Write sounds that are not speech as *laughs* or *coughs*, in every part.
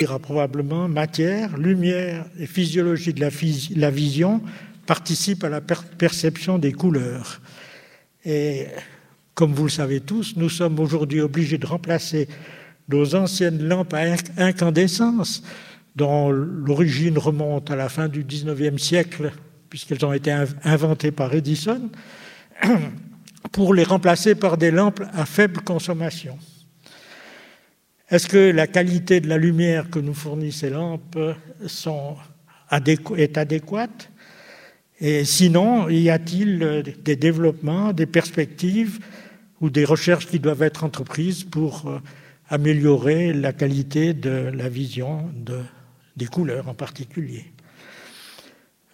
ira probablement matière, lumière et physiologie de la, vision participent à la perception des couleurs. Et comme vous le savez tous, nous sommes aujourd'hui obligés de remplacer nos anciennes lampes à incandescence, dont l'origine remonte à la fin du XIXe siècle, puisqu'elles ont été inventées par Edison, *clears throat* pour les remplacer par des lampes à faible consommation. Est-ce que la qualité de la lumière que nous fournissent ces lampes est adéquate? Et sinon, y a-t-il des développements, des perspectives ou des recherches qui doivent être entreprises pour euh, améliorer la qualité de la vision des couleurs en particulier?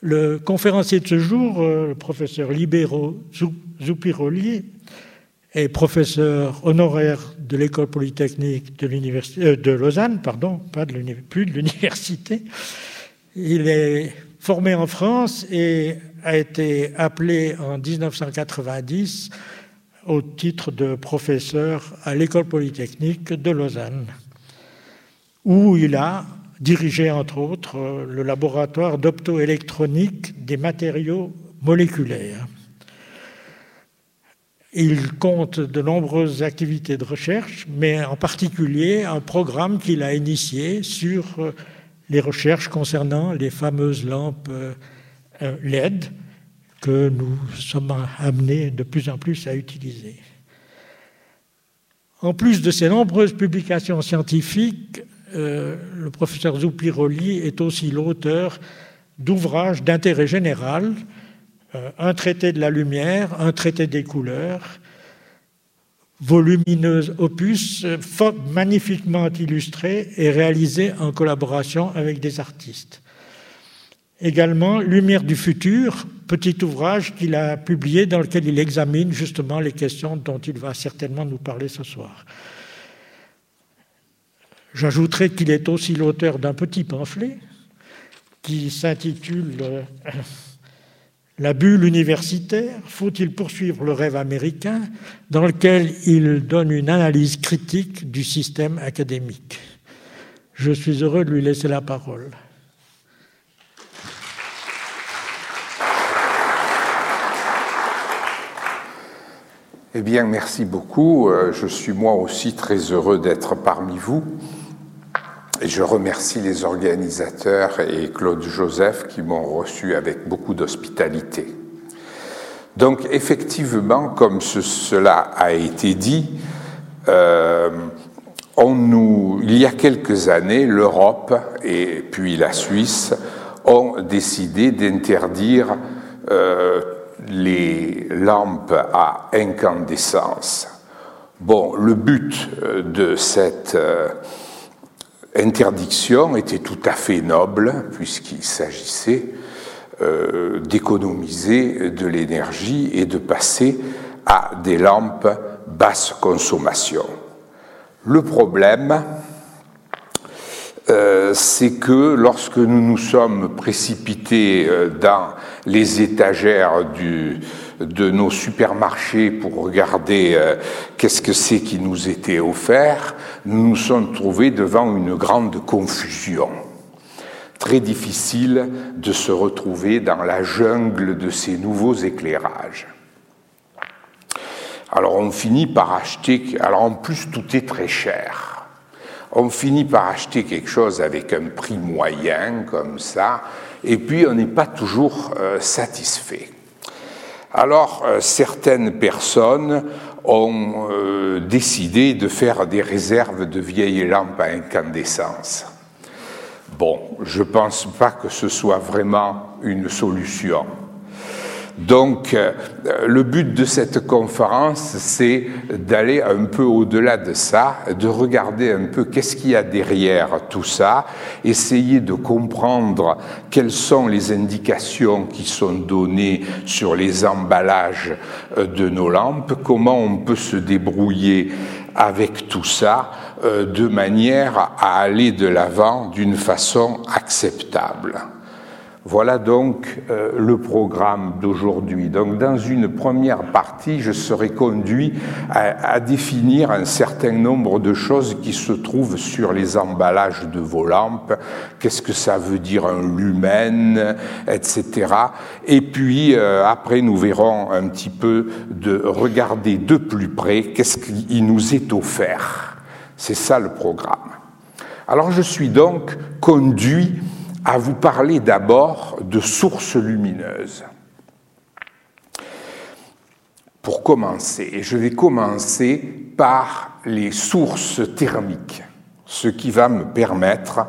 Le conférencier de ce jour, euh, le professeur Libero Zupiroli, est professeur honoraire de l'école polytechnique de, euh, de Lausanne, pardon, pas de plus de l'université. Il est formé en France et a été appelé en 1990 au titre de professeur à l'école polytechnique de Lausanne, où il a dirigé entre autres le laboratoire d'optoélectronique des matériaux moléculaires. Il compte de nombreuses activités de recherche, mais en particulier un programme qu'il a initié sur euh, les recherches concernant les fameuses lampes euh, LED que nous sommes amenés de plus en plus à utiliser. En plus de ces nombreuses publications scientifiques, euh, le professeur Zoupiroli est aussi l'auteur d'ouvrages d'intérêt général euh, un traité de la lumière, un traité des couleurs, volumineux opus, magnifiquement illustré et réalisé en collaboration avec des artistes. Également, Lumière du futur, petit ouvrage qu'il a publié dans lequel il examine justement les questions dont il va certainement nous parler ce soir. J'ajouterai qu'il est aussi l'auteur d'un petit pamphlet qui s'intitule euh, la bulle universitaire, faut-il poursuivre le rêve américain, dans lequel il donne une analyse critique du système académique? Je suis heureux de lui laisser la parole. Eh bien, merci beaucoup. Euh, je suis moi aussi très heureux d'être parmi vous. Je remercie les organisateurs et Claude Joseph qui m'ont reçu avec beaucoup d'hospitalité. Donc effectivement, comme cela a été dit, euh, il y a quelques années, l'Europe et puis la Suisse ont décidé d'interdire euh, les lampes à incandescence. Bon, le but euh, de cette interdiction était tout à fait noble, puisqu'il s'agissait euh, d'économiser de l'énergie et de passer à des lampes basse consommation. Le problème, euh, c'est que lorsque nous nous sommes précipités euh, dans les étagères du, de nos supermarchés pour regarder euh, qu'est-ce que c'est qui nous était offert, nous nous sommes trouvés devant une grande confusion. Très difficile de se retrouver dans la jungle de ces nouveaux éclairages. Alors on finit par acheter, alors en plus tout est très cher. On finit par acheter quelque chose avec un prix moyen comme ça, et puis on n'est pas toujours euh, satisfait. Alors, euh, certaines personnes ont euh, décidé de faire des réserves de vieilles lampes à incandescence. Bon, je ne pense pas que ce soit vraiment une solution. Donc, euh, le but de cette conférence, c'est d'aller un peu au-delà de ça, de regarder un peu qu'est-ce qu'il y a derrière tout ça, essayer de comprendre quelles sont les indications qui sont données sur les emballages euh, de nos lampes, comment on peut se débrouiller avec tout ça euh, de manière à aller de l'avant d'une façon acceptable. Voilà donc euh, le programme d'aujourd'hui. Donc dans une première partie, je serai conduit à, définir un certain nombre de choses qui se trouvent sur les emballages de vos lampes. Qu'est-ce que ça veut dire un lumen, etc. Et puis euh, après, nous verrons un petit peu de regarder de plus près qu'est-ce qui nous est offert. C'est ça le programme. Alors je suis donc conduit à vous parler d'abord de sources lumineuses. Pour commencer, et je vais commencer par les sources thermiques, ce qui va me permettre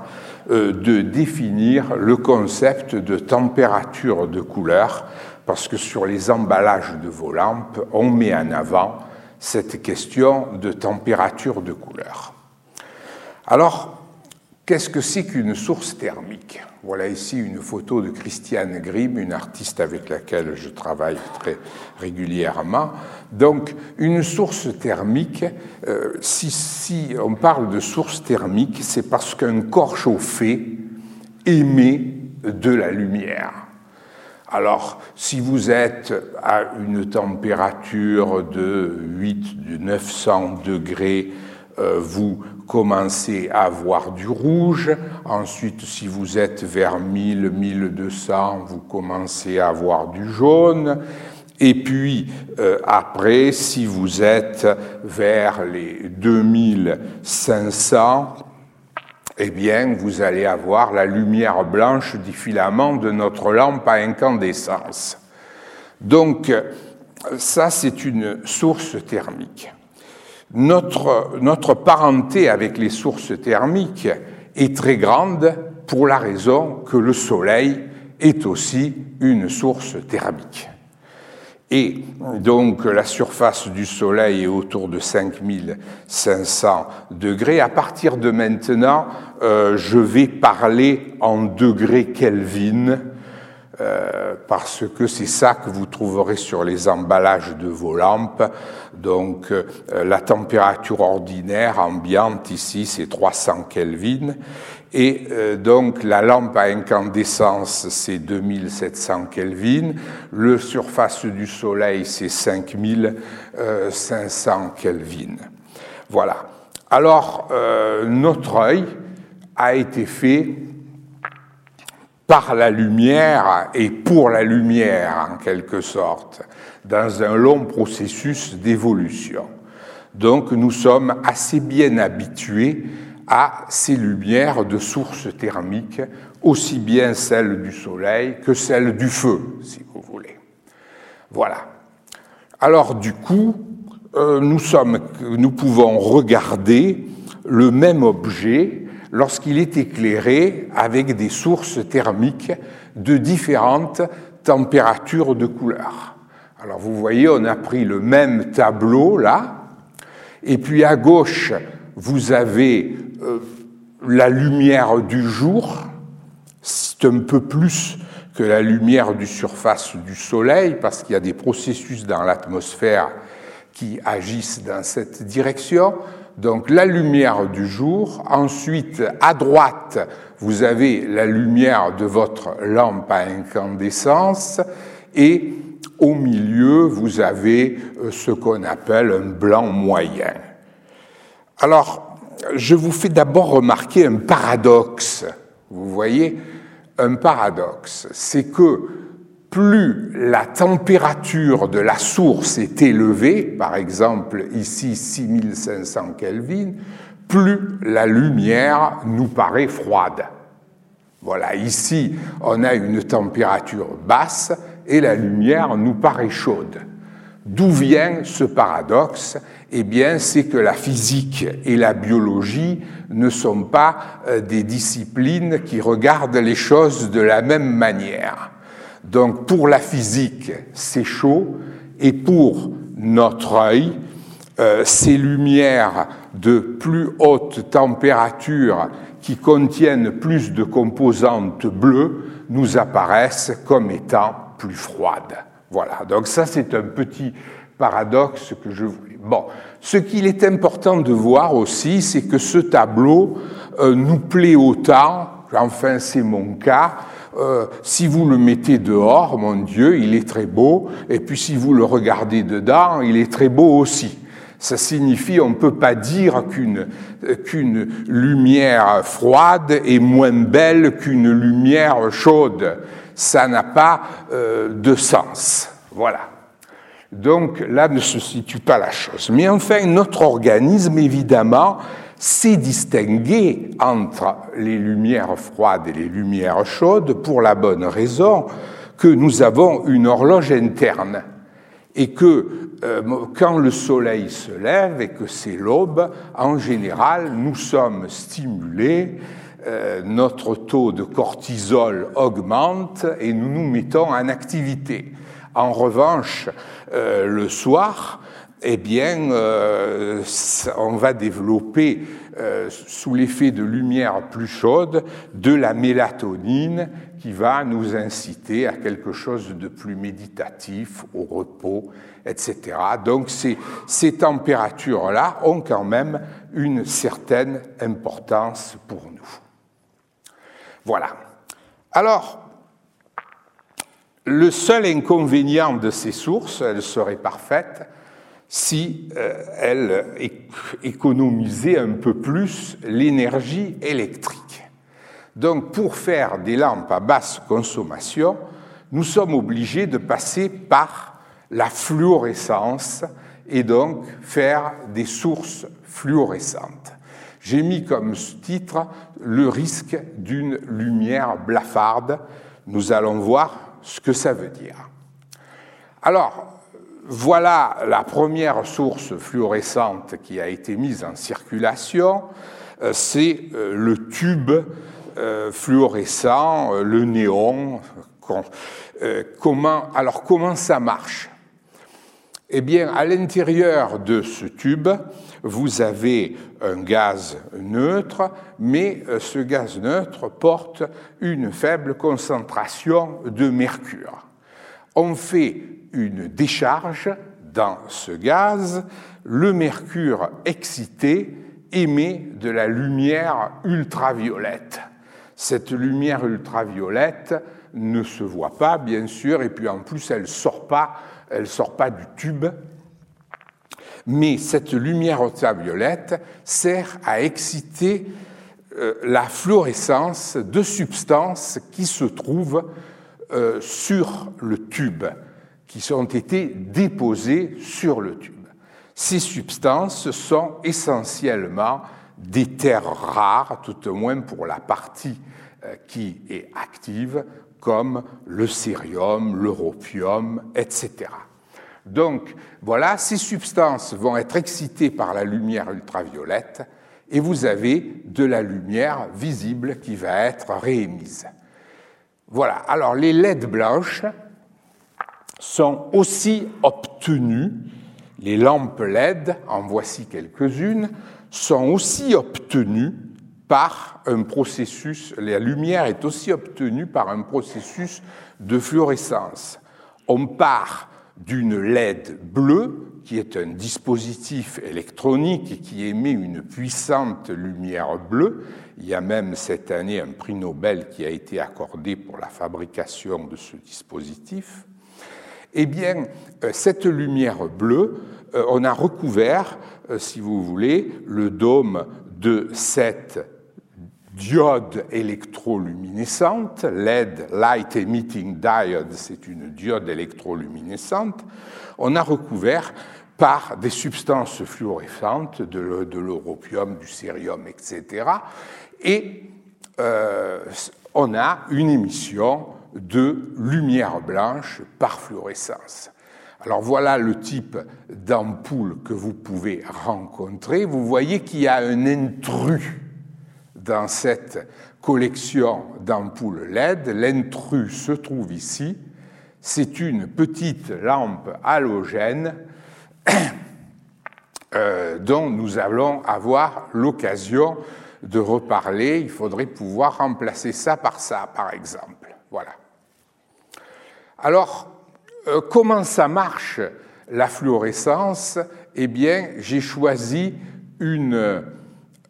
euh, de définir le concept de température de couleur, parce que sur les emballages de vos lampes, on met en avant cette question de température de couleur. Alors, Qu'est-ce que c'est qu'une source thermique? Voilà ici une photo de Christiane Grimm, une artiste avec laquelle je travaille très régulièrement. Donc, une source thermique, euh, si, si, on parle de source thermique, c'est parce qu'un corps chauffé émet de la lumière. Alors, si vous êtes à une température de 8, de 900 degrés, euh, vous commencez à avoir du rouge. Ensuite, si vous êtes vers 1000, 1200, vous commencez à avoir du jaune. Et puis euh, après, si vous êtes vers les 2500, eh bien, vous allez avoir la lumière blanche du filament de notre lampe à incandescence. Donc, ça, c'est une source thermique. Notre, notre parenté avec les sources thermiques est très grande pour la raison que le Soleil est aussi une source thermique. Et donc la surface du Soleil est autour de 5500 degrés. À partir de maintenant, euh, je vais parler en degrés Kelvin euh, parce que c'est ça que vous trouverez sur les emballages de vos lampes. Donc euh, la température ordinaire ambiante ici c'est 300 Kelvin et euh, donc la lampe à incandescence c'est 2700 Kelvin, le surface du soleil c'est 5500 Kelvin. Voilà. Alors notre œil a été fait par la lumière et pour la lumière, en quelque sorte, dans un long processus d'évolution. Donc nous sommes assez bien habitués à ces lumières de sources thermiques, aussi bien celles du soleil que celles du feu, si vous voulez. Voilà. Alors du coup, euh, nous, sommes, nous pouvons regarder le même objet lorsqu'il est éclairé avec des sources thermiques de différentes températures de couleur. Alors vous voyez, on a pris le même tableau là, et puis à gauche, vous avez euh, la lumière du jour, c'est un peu plus que la lumière du surface du Soleil, parce qu'il y a des processus dans l'atmosphère qui agissent dans cette direction donc la lumière du jour. Ensuite, à droite, vous avez la lumière de votre lampe à incandescence et au milieu, vous avez euh, ce qu'on appelle un blanc moyen. Alors, je vous fais d'abord remarquer un paradoxe. Vous voyez, un paradoxe, c'est que plus la température de la source est élevée, par exemple ici 6500 Kelvin, plus la lumière nous paraît froide. Voilà, ici on a une température basse et la lumière nous paraît chaude. D'où vient ce paradoxe? Eh bien, c'est que la physique et la biologie ne sont pas euh, des disciplines qui regardent les choses de la même manière. Donc pour la physique, c'est chaud, et pour notre œil, euh, ces lumières de plus haute température qui contiennent plus de composantes bleues nous apparaissent comme étant plus froides. Voilà, donc ça c'est un petit paradoxe que je voulais. Bon, ce qu'il est important de voir aussi, c'est que ce tableau euh, nous plaît autant, enfin c'est mon cas, euh, si vous le mettez dehors, mon Dieu, il est très beau, et puis si vous le regardez dedans, il est très beau aussi. Ça signifie, on ne peut pas dire qu'une qu'une lumière froide est moins belle qu'une lumière chaude. Ça n'a pas euh, de sens. Voilà. Donc là ne se situe pas la chose. Mais enfin, notre organisme, évidemment, sait distinguer entre les lumières froides et les lumières chaudes pour la bonne raison que nous avons une horloge interne et que euh, quand le soleil se lève et que c'est l'aube, en général, nous sommes stimulés, euh, notre taux de cortisol augmente et nous nous mettons en activité. En revanche, euh, le soir, eh bien, euh, on va développer, euh, sous l'effet de lumière plus chaude, de la mélatonine qui va nous inciter à quelque chose de plus méditatif, au repos, etc. Donc ces, ces températures-là ont quand même une certaine importance pour nous. Voilà. Alors, le seul inconvénient de ces sources, elles seraient parfaites si euh, elles économisaient un peu plus l'énergie électrique. Donc pour faire des lampes à basse consommation, nous sommes obligés de passer par la fluorescence et donc faire des sources fluorescentes. J'ai mis comme titre le risque d'une lumière blafarde. Nous allons voir ce que ça veut dire. Alors, voilà la première source fluorescente qui a été mise en circulation, euh, c'est euh, le tube euh, fluorescent, le néon. Comment, alors comment ça marche? Eh bien, à l'intérieur de ce tube, vous avez un gaz neutre, mais ce gaz neutre porte une faible concentration de mercure. On fait une décharge dans ce gaz, le mercure excité émet de la lumière ultraviolette. Cette lumière ultraviolette ne se voit pas, bien sûr, et puis en plus, elle sort pas, sort pas du tube, mais cette lumière ultraviolette sert à exciter euh, la fluorescence de substances qui se trouvent euh, sur le tube, qui ont été déposées sur le tube. Ces substances sont essentiellement des terres rares, tout au moins pour la partie euh, qui est active, comme le cérium, l'europium, etc. Donc voilà, ces substances vont être excitées par la lumière ultraviolette et vous avez de la lumière visible qui va être réémise. Voilà, alors les LED blanches sont aussi obtenues, les lampes LED, en voici quelques-unes, sont aussi obtenues par un processus, la lumière est aussi obtenue par un processus de fluorescence. On part d'une LED bleue, qui est un dispositif électronique qui émet une puissante lumière bleue. Il y a même cette année un prix Nobel qui a été accordé pour la fabrication de ce dispositif. Eh bien, euh, cette lumière bleue, euh, on a recouvert, euh, si vous voulez, le dôme de cette diode électroluminescente, LED, Light Emitting Diode, c'est une diode électroluminescente, on a recouvert par des substances fluorescentes, de l'europium, du cérium, etc. Et on a une émission de lumière blanche par fluorescence. Alors voilà le type d'ampoule que vous pouvez rencontrer. Vous voyez qu'il y a un intrus dans cette collection d'ampoules LED. L'intrus se trouve ici. C'est une petite lampe halogène *coughs* euh, dont nous allons avoir l'occasion de reparler. Il faudrait pouvoir remplacer ça par ça, par exemple. Voilà. Alors, euh, comment ça marche la fluorescence? Eh bien, j'ai choisi une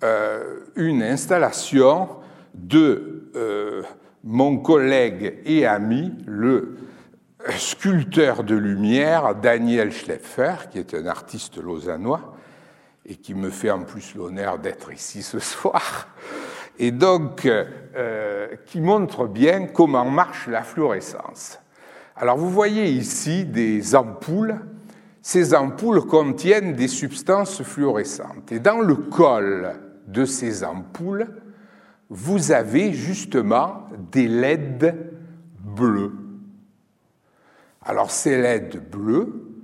euh, installation de, euh, mon collègue et ami, le sculpteur de lumière Daniel Schleffer, qui est un artiste lausannois et qui me fait en plus l'honneur d'être ici ce soir, et donc euh, qui montre bien comment marche la fluorescence. Alors vous voyez ici des ampoules. Ces ampoules contiennent des substances fluorescentes. Et dans le col de ces ampoules, vous avez justement des LED bleus. Alors ces LED bleus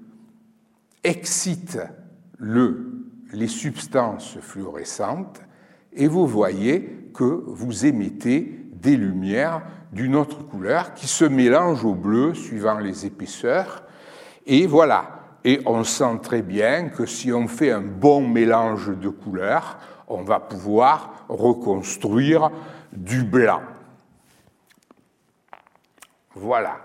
excitent le, les substances fluorescentes et vous voyez que vous émettez des lumières d'une autre couleur qui se mélangent au bleu suivant les épaisseurs. Et voilà. Et on sent très bien que si on fait un bon mélange de couleurs, on va pouvoir reconstruire du blanc. Voilà.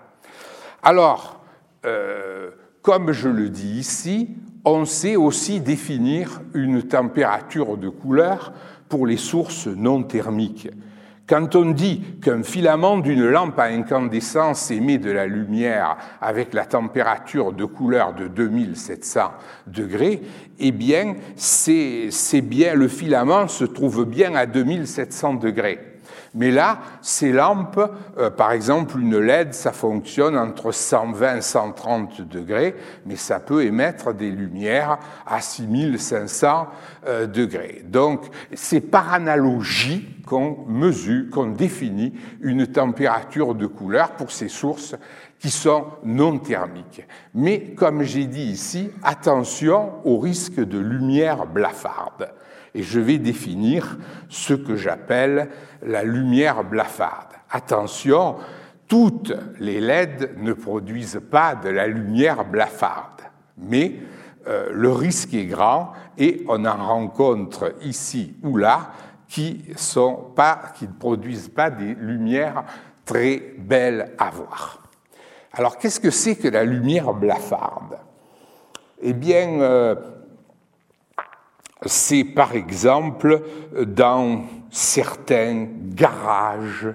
Alors, euh, comme je le dis ici, on sait aussi définir une température de couleur pour les sources non thermiques. Quand on dit qu'un filament d'une lampe à incandescence émet de la lumière avec la température de couleur de 2700 degrés, eh bien, c'est bien, le filament se trouve bien à 2700 degrés. Mais là, ces lampes, euh, par exemple une LED, ça fonctionne entre 120 et 130 degrés, mais ça peut émettre des lumières à 6500 euh, degrés. Donc, c'est par analogie qu'on mesure, qu'on définit une température de couleur pour ces sources qui sont non thermiques. Mais, comme j'ai dit ici, attention au risque de lumière blafarde et je vais définir ce que j'appelle la lumière blafarde. Attention, toutes les LED ne produisent pas de la lumière blafarde, mais euh, le risque est grand et on en rencontre ici ou là qui, ne produisent pas des lumières très belles à voir. Alors qu'est-ce que c'est que la lumière blafarde? Eh bien, euh, c'est par exemple dans certains garages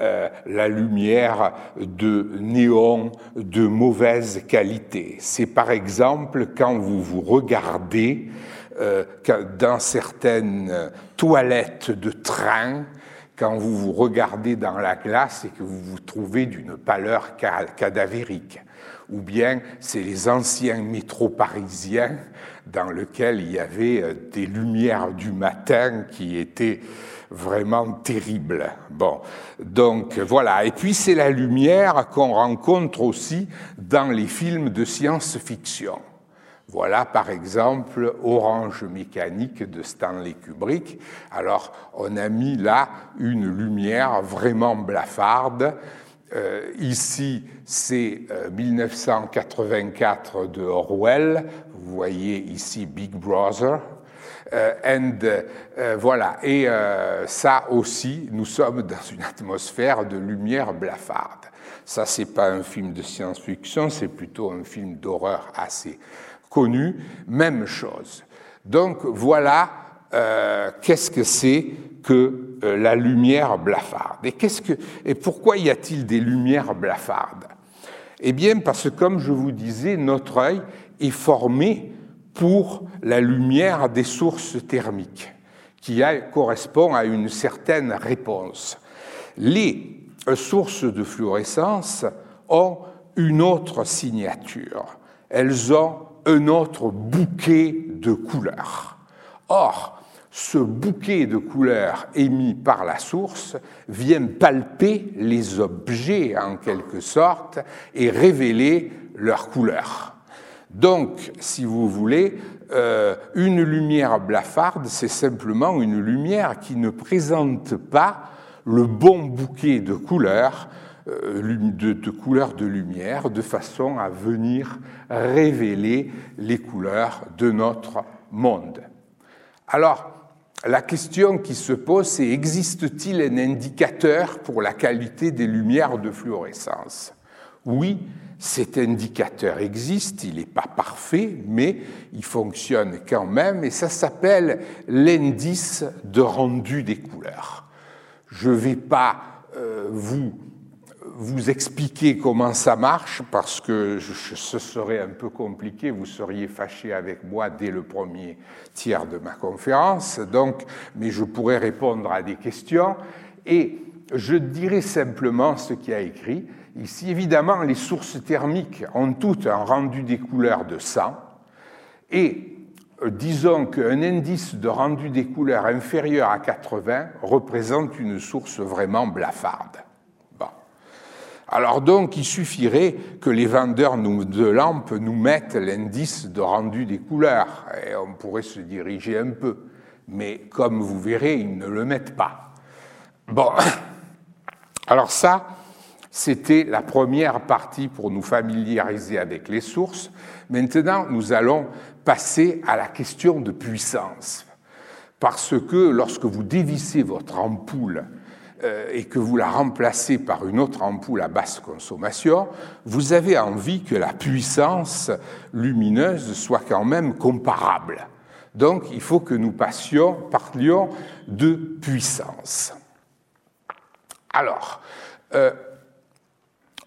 euh, la lumière de néon de mauvaise qualité. C'est par exemple quand vous vous regardez euh, dans certaines toilettes de train, quand vous vous regardez dans la glace et que vous vous trouvez d'une pâleur cadavérique. Ou bien c'est les anciens métros parisiens dans lequel il y avait euh, des lumières du matin qui étaient vraiment terribles. Bon, donc voilà. Et puis c'est la lumière qu'on rencontre aussi dans les films de science-fiction. Voilà par exemple Orange mécanique de Stanley Kubrick. Alors on a mis là une lumière vraiment blafarde euh, ici, c'est 1984 euh, de Orwell. Vous voyez ici Big Brother. Euh, and, voilà. Et ça aussi, nous sommes *laughs* dans une atmosphère de lumière blafarde. Ça, c'est pas un film de science-fiction, c'est plutôt un film d'horreur assez connu. Même chose. Donc voilà qu'est-ce que c'est que euh, la lumière blafarde. Et, qu'est-ce que, et pourquoi y a-t-il des lumières blafardes? Eh bien, parce que, comme je vous disais, notre œil est formé pour la lumière des sources thermiques, qui correspond à une certaine réponse. Les sources de fluorescence ont une autre signature. Elles ont un autre bouquet de couleurs. Or, ce bouquet de couleurs émis par la source vient palper les objets en quelque sorte et révéler leurs couleurs. Donc, si vous voulez, euh, une lumière blafarde, c'est simplement une lumière qui ne présente pas le bon bouquet de couleurs, euh, de, de couleurs de lumière, de façon à venir révéler les couleurs de notre monde. Alors, la question qui se pose, c'est existe-t-il un indicateur pour la qualité des lumières de fluorescence? Oui, cet indicateur existe, il n'est pas parfait, mais il fonctionne quand même, et ça s'appelle l'indice de rendu des couleurs. Je ne vais pas euh, vous vous expliquer comment ça marche parce que ce serait un peu compliqué, vous seriez fâché avec moi dès le premier tiers de ma conférence, donc, mais je pourrais répondre à des questions et je dirais simplement ce qui a écrit. Ici, évidemment, les sources thermiques ont toutes un rendu des couleurs de 100 et euh, disons qu'un indice de rendu des couleurs inférieur à 80 représente une source vraiment blafarde. Alors donc, il suffirait que les vendeurs de lampes nous mettent l'indice de rendu des couleurs, et on pourrait se diriger un peu. Mais comme vous verrez, ils ne le mettent pas. Bon, *coughs* alors ça, c'était la première partie pour nous familiariser avec les sources. Maintenant, nous allons passer à la question de puissance. Parce que lorsque vous dévissez votre ampoule et que vous la remplacez par une autre ampoule à basse consommation, vous avez envie que la puissance lumineuse soit quand même comparable. Donc il faut que nous passions, parlions de puissance. Alors, euh,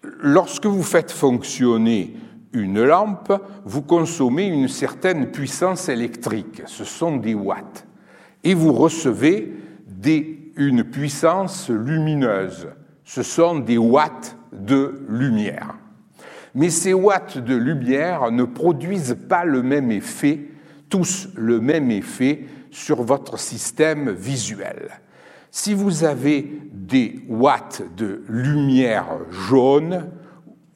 lorsque vous faites fonctionner une lampe, vous consommez une certaine puissance électrique, ce sont des watts, et vous recevez des une puissance lumineuse. Ce sont des watts de lumière. Mais ces watts de lumière ne produisent pas le même effet, tous le même effet sur votre système visuel. Si vous avez des watts de lumière jaune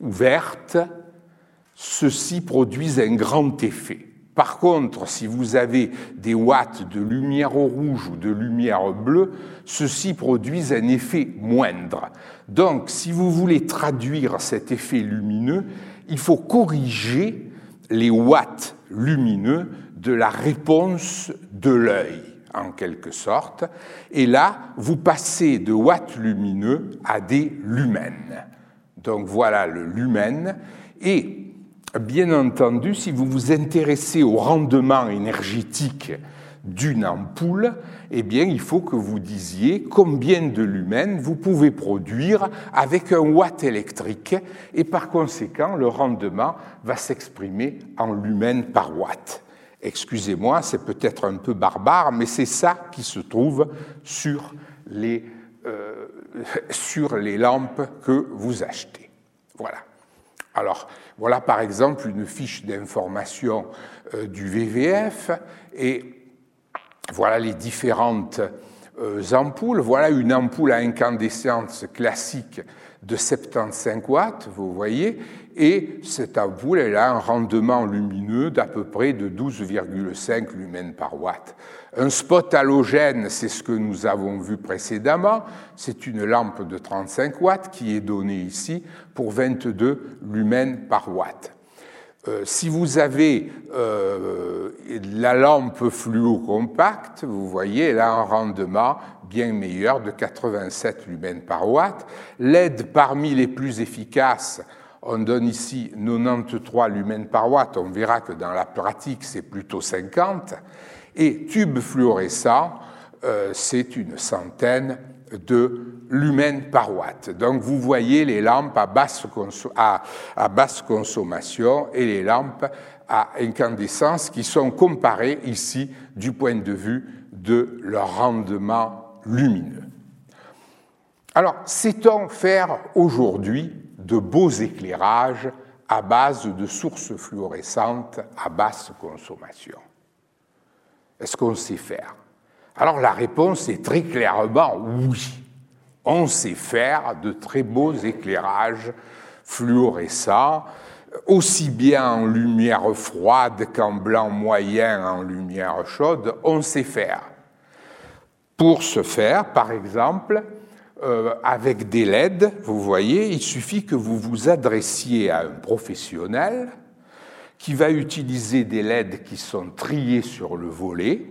ou verte, ceux-ci produisent un grand effet. Par contre, si vous avez des watts de lumière rouge ou de lumière bleue, ceux-ci produisent un effet moindre. Donc, si vous voulez traduire cet effet lumineux, il faut corriger les watts lumineux de la réponse de l'œil, en quelque sorte. Et là, vous passez de watts lumineux à des lumens. Donc voilà le lumen. Et bien entendu, si vous vous intéressez au rendement énergétique d'une ampoule, eh bien, il faut que vous disiez combien de lumens vous pouvez produire avec un watt électrique, et par conséquent, le rendement va s'exprimer en lumens par watt. Excusez-moi, c'est peut-être un peu barbare, mais c'est ça qui se trouve sur les, euh, *laughs* sur les lampes que vous achetez. Voilà. Alors, voilà par exemple une fiche d'information euh, du VVF et voilà les différentes ampoules. Voilà une ampoule à incandescence classique de 75 watts, vous voyez, et cette ampoule, elle a un rendement lumineux d'à peu près de 12,5 lumens par watt. Un spot halogène, c'est ce que nous avons vu précédemment, c'est une lampe de 35 watts qui est donnée ici pour 22 lumens par watt. Euh, si vous avez euh, la lampe fluo compacte, vous voyez, a un rendement bien meilleur de 87 lumens par watt. LED parmi les plus efficaces, on donne ici 93 lumens par watt. On verra que dans la pratique, c'est plutôt 50. Et tube fluorescent, euh, c'est une centaine de lumens par. Donc vous voyez les lampes à basse, à basse, consommation et les lampes à incandescence qui sont comparées ici du point de vue de leur rendement lumineux. Alors, sait-on faire aujourd'hui de beaux éclairages à base de sources fluorescentes à basse consommation? Est-ce qu'on sait faire? Alors la réponse est très clairement oui. On sait faire de très beaux éclairages fluorescents, aussi bien en lumière froide qu'en blanc moyen, en lumière chaude, on sait faire. Pour ce faire, par exemple, euh, avec des LED, vous voyez, il suffit que vous vous adressiez à un professionnel qui va utiliser des LED qui sont triés sur le volet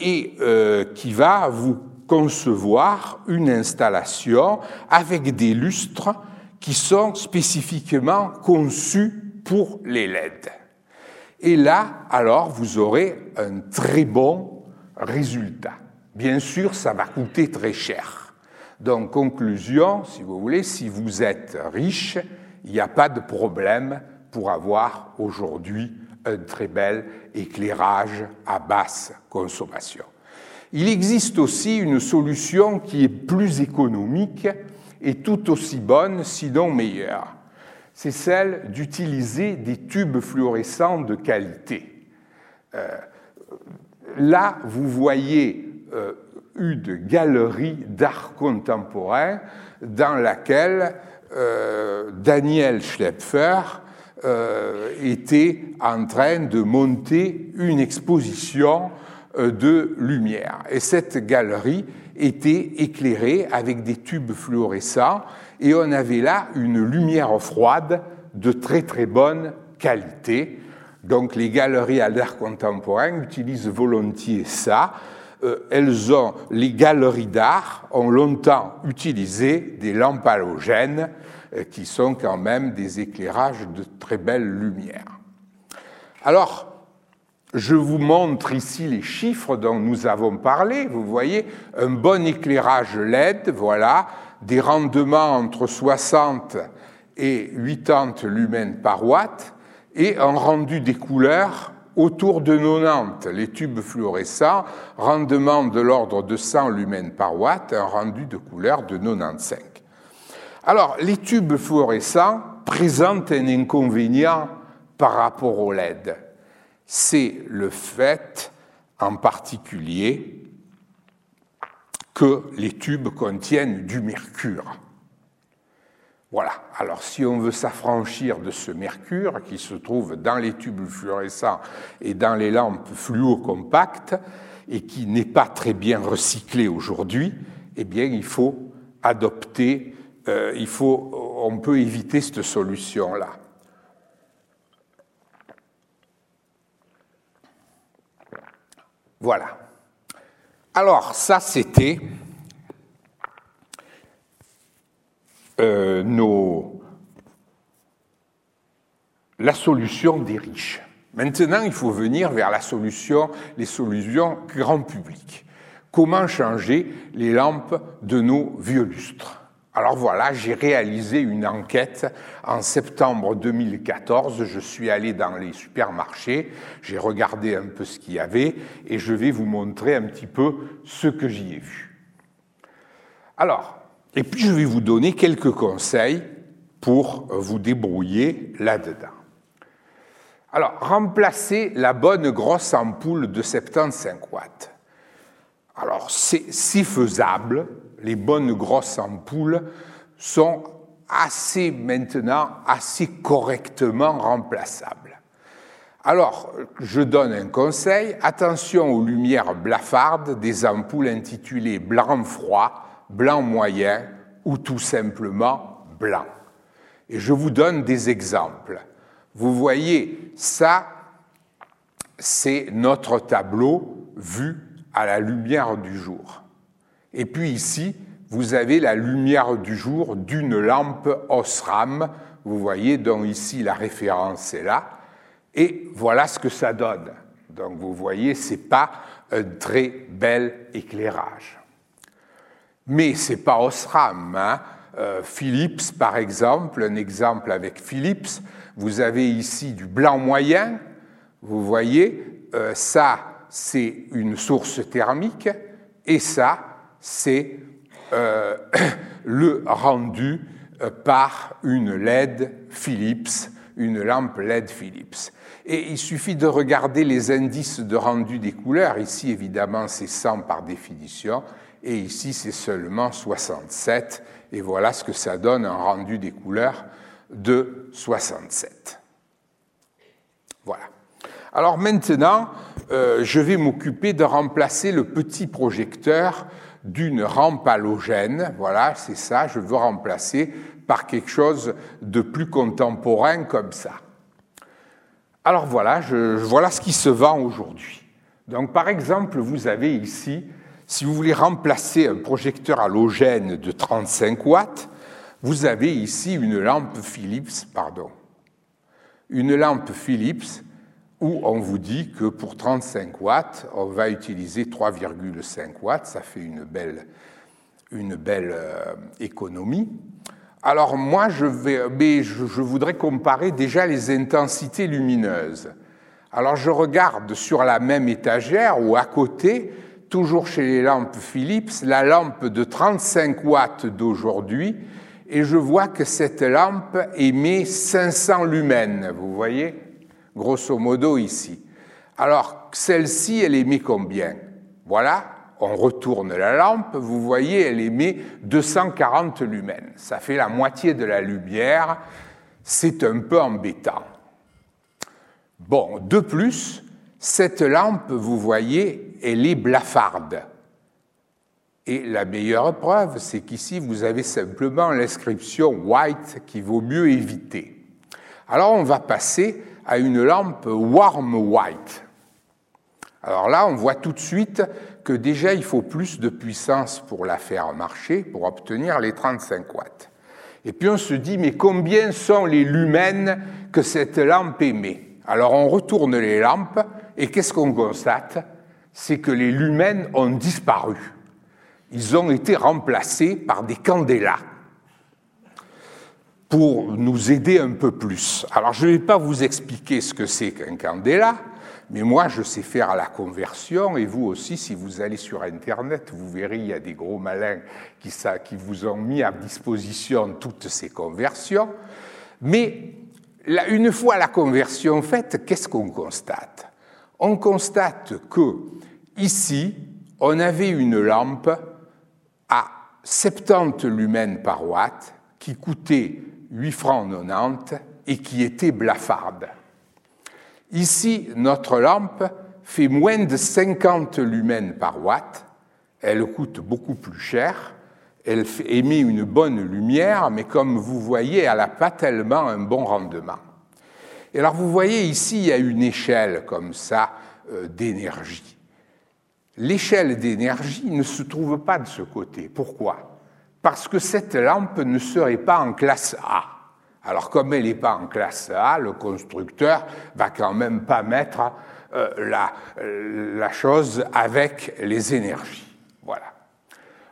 et euh, qui va vous concevoir une installation avec des lustres qui sont spécifiquement conçus pour les LED. Et là, alors, vous aurez un très bon résultat. Bien sûr, ça va coûter très cher. Donc, conclusion, si vous voulez, si vous êtes riche, il n'y a pas de problème pour avoir aujourd'hui un très bel éclairage à basse consommation. Il existe aussi une solution qui est plus économique et tout aussi bonne, sinon meilleure. C'est celle d'utiliser des tubes fluorescents de qualité. Euh, là, vous voyez euh, une galerie d'art contemporain dans laquelle euh, Daniel Schlepfer euh, était en train de monter une exposition euh, de lumière. Et cette galerie était éclairée avec des tubes fluorescents et on avait là une lumière froide de très très bonne qualité. Donc les galeries à l'art contemporain utilisent volontiers ça. Euh, elles ont, les galeries d'art ont longtemps utilisé des lampes halogènes qui sont quand même des éclairages de très belle lumière. Alors, je vous montre ici les chiffres dont nous avons parlé. Vous voyez, un bon éclairage LED, voilà, des rendements entre 60 et 80 lumens par watt, et un rendu des couleurs autour de 90. Les tubes fluorescents, rendement de l'ordre de 100 lumens par watt, un rendu de couleur de 95. Alors, les tubes fluorescents présentent un inconvénient par rapport au LED. C'est le fait, en particulier, que les tubes contiennent du mercure. Voilà. Alors, si on veut s'affranchir de ce mercure qui se trouve dans les tubes fluorescents et dans les lampes fluo-compactes et qui n'est pas très bien recyclé aujourd'hui, eh bien, il faut adopter euh, il faut, on peut éviter cette solution-là. Voilà. Alors, ça, c'était euh, nos... la solution des riches. Maintenant, il faut venir vers la solution, les solutions grand public. Comment changer les lampes de nos vieux lustres? Alors voilà, j'ai réalisé une enquête en septembre 2014. Je suis allé dans les supermarchés, j'ai regardé un peu ce qu'il y avait et je vais vous montrer un petit peu ce que j'y ai vu. Alors, et puis je vais vous donner quelques conseils pour vous débrouiller là-dedans. Alors, remplacer la bonne grosse ampoule de 75 watts. Alors, c'est faisable, les bonnes grosses ampoules sont assez maintenant, assez correctement remplaçables. Alors, je donne un conseil, attention aux lumières blafardes des ampoules intitulées blanc froid, blanc moyen ou tout simplement blanc. Et je vous donne des exemples. Vous voyez, ça, c'est notre tableau vu à la lumière du jour. Et puis ici, vous avez la lumière du jour d'une lampe Osram. Vous voyez, donc ici la référence est là. Et voilà ce que ça donne. Donc vous voyez, ce n'est pas un très bel éclairage. Mais ce n'est pas Osram. Hein. Euh, Philips, par exemple, un exemple avec Philips, vous avez ici du blanc moyen. Vous voyez, euh, ça, c'est une source thermique. Et ça, c'est euh, *coughs* le rendu euh, par une LED Philips, une lampe LED Philips. Et il suffit de regarder les indices de rendu des couleurs. Ici, évidemment, c'est 100 par définition, et ici, c'est seulement 67. Et voilà ce que ça donne, un rendu des couleurs de 67. Voilà. Alors maintenant, euh, je vais m'occuper de remplacer le petit projecteur d'une rampe halogène, voilà, c'est ça, je veux remplacer par quelque chose de plus contemporain comme ça. Alors voilà, voilà ce qui se vend aujourd'hui. Donc par exemple, vous avez ici, si vous voulez remplacer un projecteur halogène de 35 watts, vous avez ici une lampe Philips, pardon, une lampe Philips où on vous dit que pour 35 watts, on va utiliser 3,5 watts, ça fait une belle, une belle euh, économie. Alors moi, je, vais, je, voudrais comparer déjà les intensités lumineuses. Alors je regarde sur la même étagère ou à côté, toujours chez les lampes Philips, la lampe de 35 watts d'aujourd'hui, et je vois que cette lampe émet 500 lumens, vous voyez, grosso modo ici. Alors celle-ci, elle émet combien? Voilà, on retourne la lampe, vous voyez, elle émet 240 lumens. Ça fait la moitié de la lumière. C'est un peu embêtant. Bon, de plus, cette lampe, vous voyez, elle est blafarde. Et la meilleure preuve, c'est qu'ici, vous avez simplement l'inscription white qui vaut mieux éviter. Alors, on va passer à une lampe warm white. Alors là, on voit tout de suite que déjà il faut plus de puissance pour la faire marcher, pour obtenir les 35 watts. Et puis on se dit, mais combien sont les lumens que cette lampe émet? Alors on retourne les lampes, et qu'est-ce qu'on constate? C'est que les lumens ont disparu. Ils ont été remplacés par des candélas pour nous aider un peu plus. Alors je ne vais pas vous expliquer ce que c'est qu'un candéla, mais moi, je sais faire la conversion, et vous aussi, si vous allez sur Internet, vous verrez, il y a des gros malins qui, qui vous ont mis à disposition toutes ces conversions. Mais une fois la conversion faite, qu'est-ce qu'on constate? On constate que ici, on avait une lampe à 70 lumens par watt qui coûtait 8 francs 90 et qui était blafarde. Ici, notre lampe fait moins de 50 lumens par watt, elle coûte beaucoup plus cher, elle émet une bonne lumière, mais comme vous voyez, elle n'a pas tellement un bon rendement. Et alors vous voyez ici, il y a une échelle comme ça euh, d'énergie. L'échelle d'énergie ne se trouve pas de ce côté. Pourquoi? Parce que cette lampe ne serait pas en classe A. Alors comme elle n'est pas en classe A, le constructeur va quand même pas mettre euh, la, euh, la, chose avec les énergies. Voilà.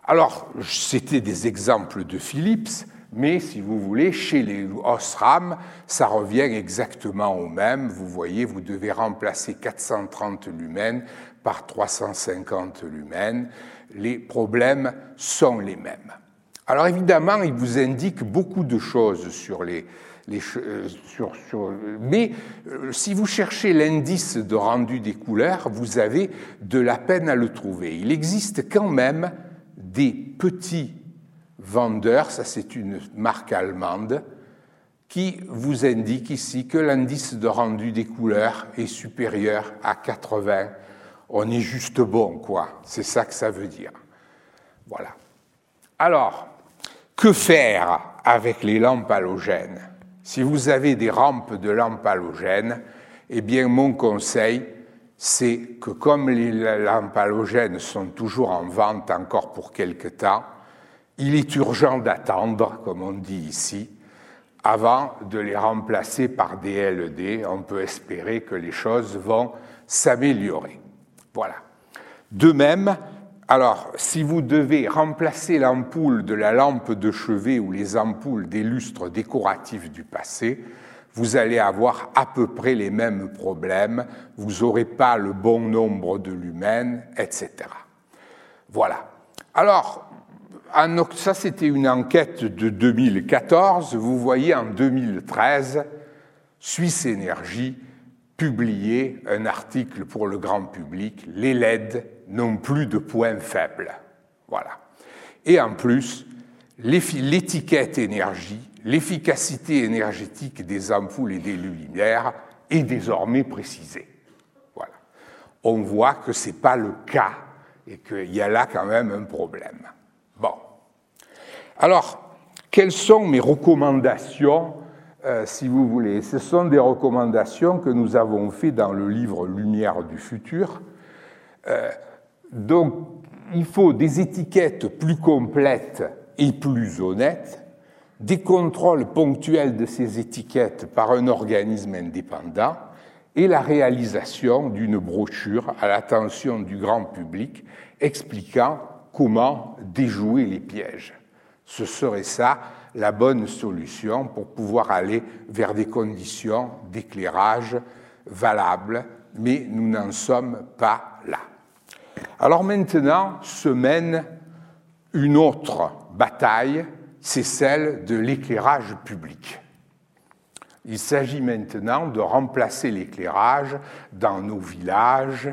Alors, c'était des exemples de Philips, mais si vous voulez, chez les Osram, ça revient exactement au même. Vous voyez, vous devez remplacer 430 lumens par 350 lumens. Les problèmes sont les mêmes. Alors évidemment, il vous indique beaucoup de choses sur les, euh, sur, sur, mais euh, si vous cherchez l'indice de rendu des couleurs, vous avez de la peine à le trouver. Il existe quand même des petits vendeurs, ça c'est une marque allemande, qui vous indique ici que l'indice de rendu des couleurs est supérieur à 80. On est juste bon, quoi. C'est ça que ça veut dire. Voilà. Alors, que faire avec les lampes halogènes? Si vous avez des rampes de lampes halogènes, eh bien, mon conseil, c'est que comme les lampes halogènes sont toujours en vente encore pour quelque temps, il est urgent d'attendre, comme on dit ici, avant de les remplacer par des LED. On peut espérer que les choses vont s'améliorer. Voilà. De même, alors, si vous devez remplacer l'ampoule de la lampe de chevet ou les ampoules des lustres décoratifs du passé, vous allez avoir à peu près les mêmes problèmes, vous n'aurez pas le bon nombre de lumens, etc. Voilà. Alors, ça c'était une enquête de 2014, vous voyez en 2013, Suisse Énergie publiait un article pour le grand public, les LED n'ont plus de points faibles. Voilà. Et en plus, l'étiquette énergie, l'efficacité énergétique des ampoules et des lumières est désormais précisée. Voilà. On voit que ce n'est pas le cas et qu'il y a là quand même un problème. Bon. Alors, quelles sont mes recommandations, euh, si vous voulez? Ce sont des recommandations que nous avons faites dans le livre Lumière du futur. Euh, donc, il faut des étiquettes plus complètes et plus honnêtes, des contrôles ponctuels de ces étiquettes par un organisme indépendant et la réalisation d'une brochure à l'attention du grand public expliquant comment déjouer les pièges. Ce serait ça la bonne solution pour pouvoir aller vers des conditions d'éclairage valables, mais nous n'en sommes pas là. Alors maintenant se mène une autre bataille, c'est celle de l'éclairage public. Il s'agit maintenant de remplacer l'éclairage dans nos villages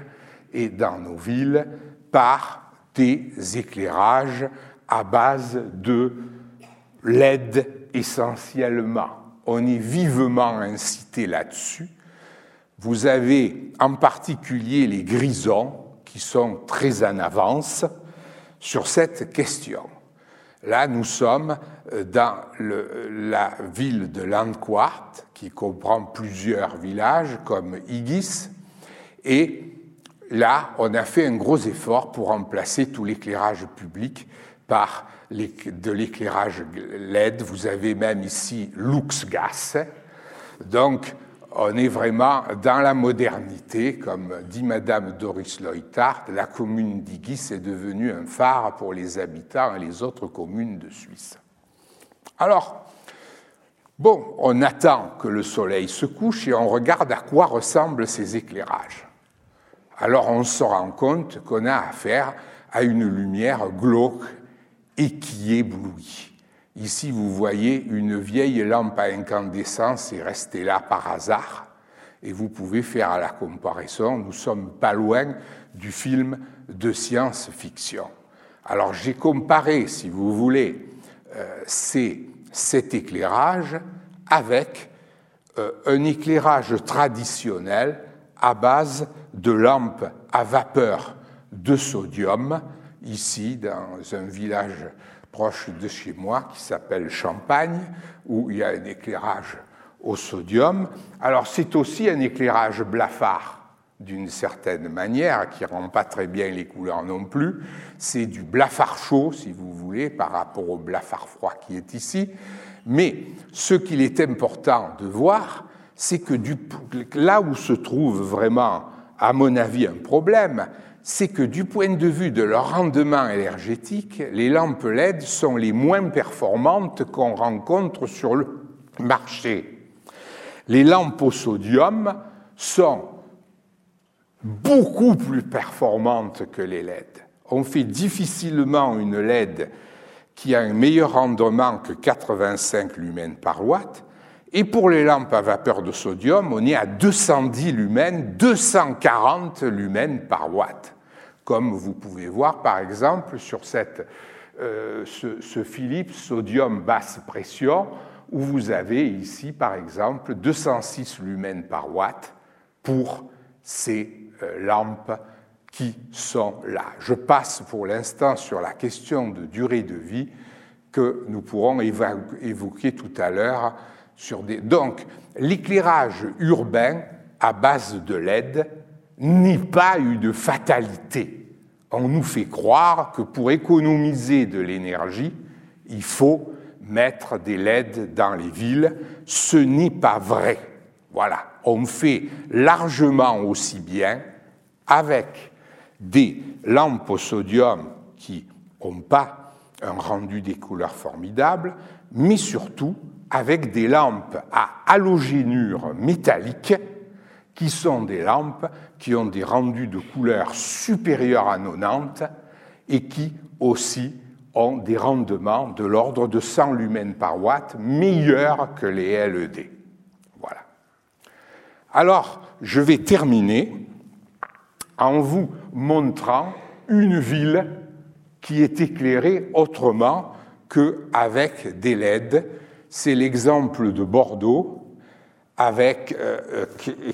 et dans nos villes par des éclairages à base de LED essentiellement. On est vivement incité là-dessus. Vous avez en particulier les grisons qui sont très en avance sur cette question. Là, nous sommes euh, dans la ville de Landquart, qui comprend plusieurs villages comme Igis, et là, on a fait un gros effort pour remplacer tout l'éclairage public par de l'éclairage LED. Vous avez même ici LuxGas. Donc, on est vraiment dans la modernité, comme dit Madame Doris Leutart, la commune d'Igis est devenue un phare pour les habitants et les autres communes de Suisse. Alors, bon, on attend que le soleil se couche et on regarde à quoi ressemblent ces éclairages. Alors on se rend compte qu'on a affaire à une lumière glauque et qui éblouit. Ici, vous voyez une vieille lampe à incandescence est restée là par hasard. Et vous pouvez faire la comparaison. Nous sommes pas loin du film de science-fiction. Alors j'ai comparé, si vous voulez, euh, cet éclairage avec euh, un éclairage traditionnel à base de lampes à vapeur de sodium, ici dans un village proche de chez moi qui s'appelle Champagne, où il y a un éclairage au sodium. Alors c'est aussi un éclairage blafard d'une certaine manière, qui ne rend pas très bien les couleurs non plus. C'est du blafard chaud, si vous voulez, par rapport au blafard froid qui est ici. Mais ce qu'il est important de voir, c'est que là où se trouve vraiment, à mon avis, un problème, c'est que du point de vue de leur rendement énergétique, les lampes LED sont les moins performantes qu'on rencontre sur le marché. Les lampes au sodium sont beaucoup plus performantes que les LED. On fait difficilement une LED qui a un meilleur rendement que 85 lumens par watt, et pour les lampes à vapeur de sodium, on est à 210 lumens, 240 lumens par watt. Comme vous pouvez voir par exemple sur cette, euh, ce, Philips sodium basse pression, où vous avez ici par exemple 206 lumens par watt pour ces euh, lampes qui sont là. Je passe pour l'instant sur la question de durée de vie que nous pourrons évoquer tout à l'heure donc, l'éclairage urbain à base de LED n'est pas une fatalité. On nous fait croire que pour économiser de l'énergie, il faut mettre des LED dans les villes. Ce n'est pas vrai. Voilà, on fait largement aussi bien avec des lampes au sodium qui n'ont pas un rendu des couleurs formidables, mais surtout avec des lampes à halogénure métallique qui sont des lampes qui ont des rendus de couleur supérieurs à 90 et qui aussi ont des rendements de l'ordre de 100 lumens par watt meilleurs que les LED. Voilà. Alors, je vais terminer en vous montrant une ville qui est éclairée autrement qu'avec des LED c'est l'exemple de Bordeaux, avec, euh,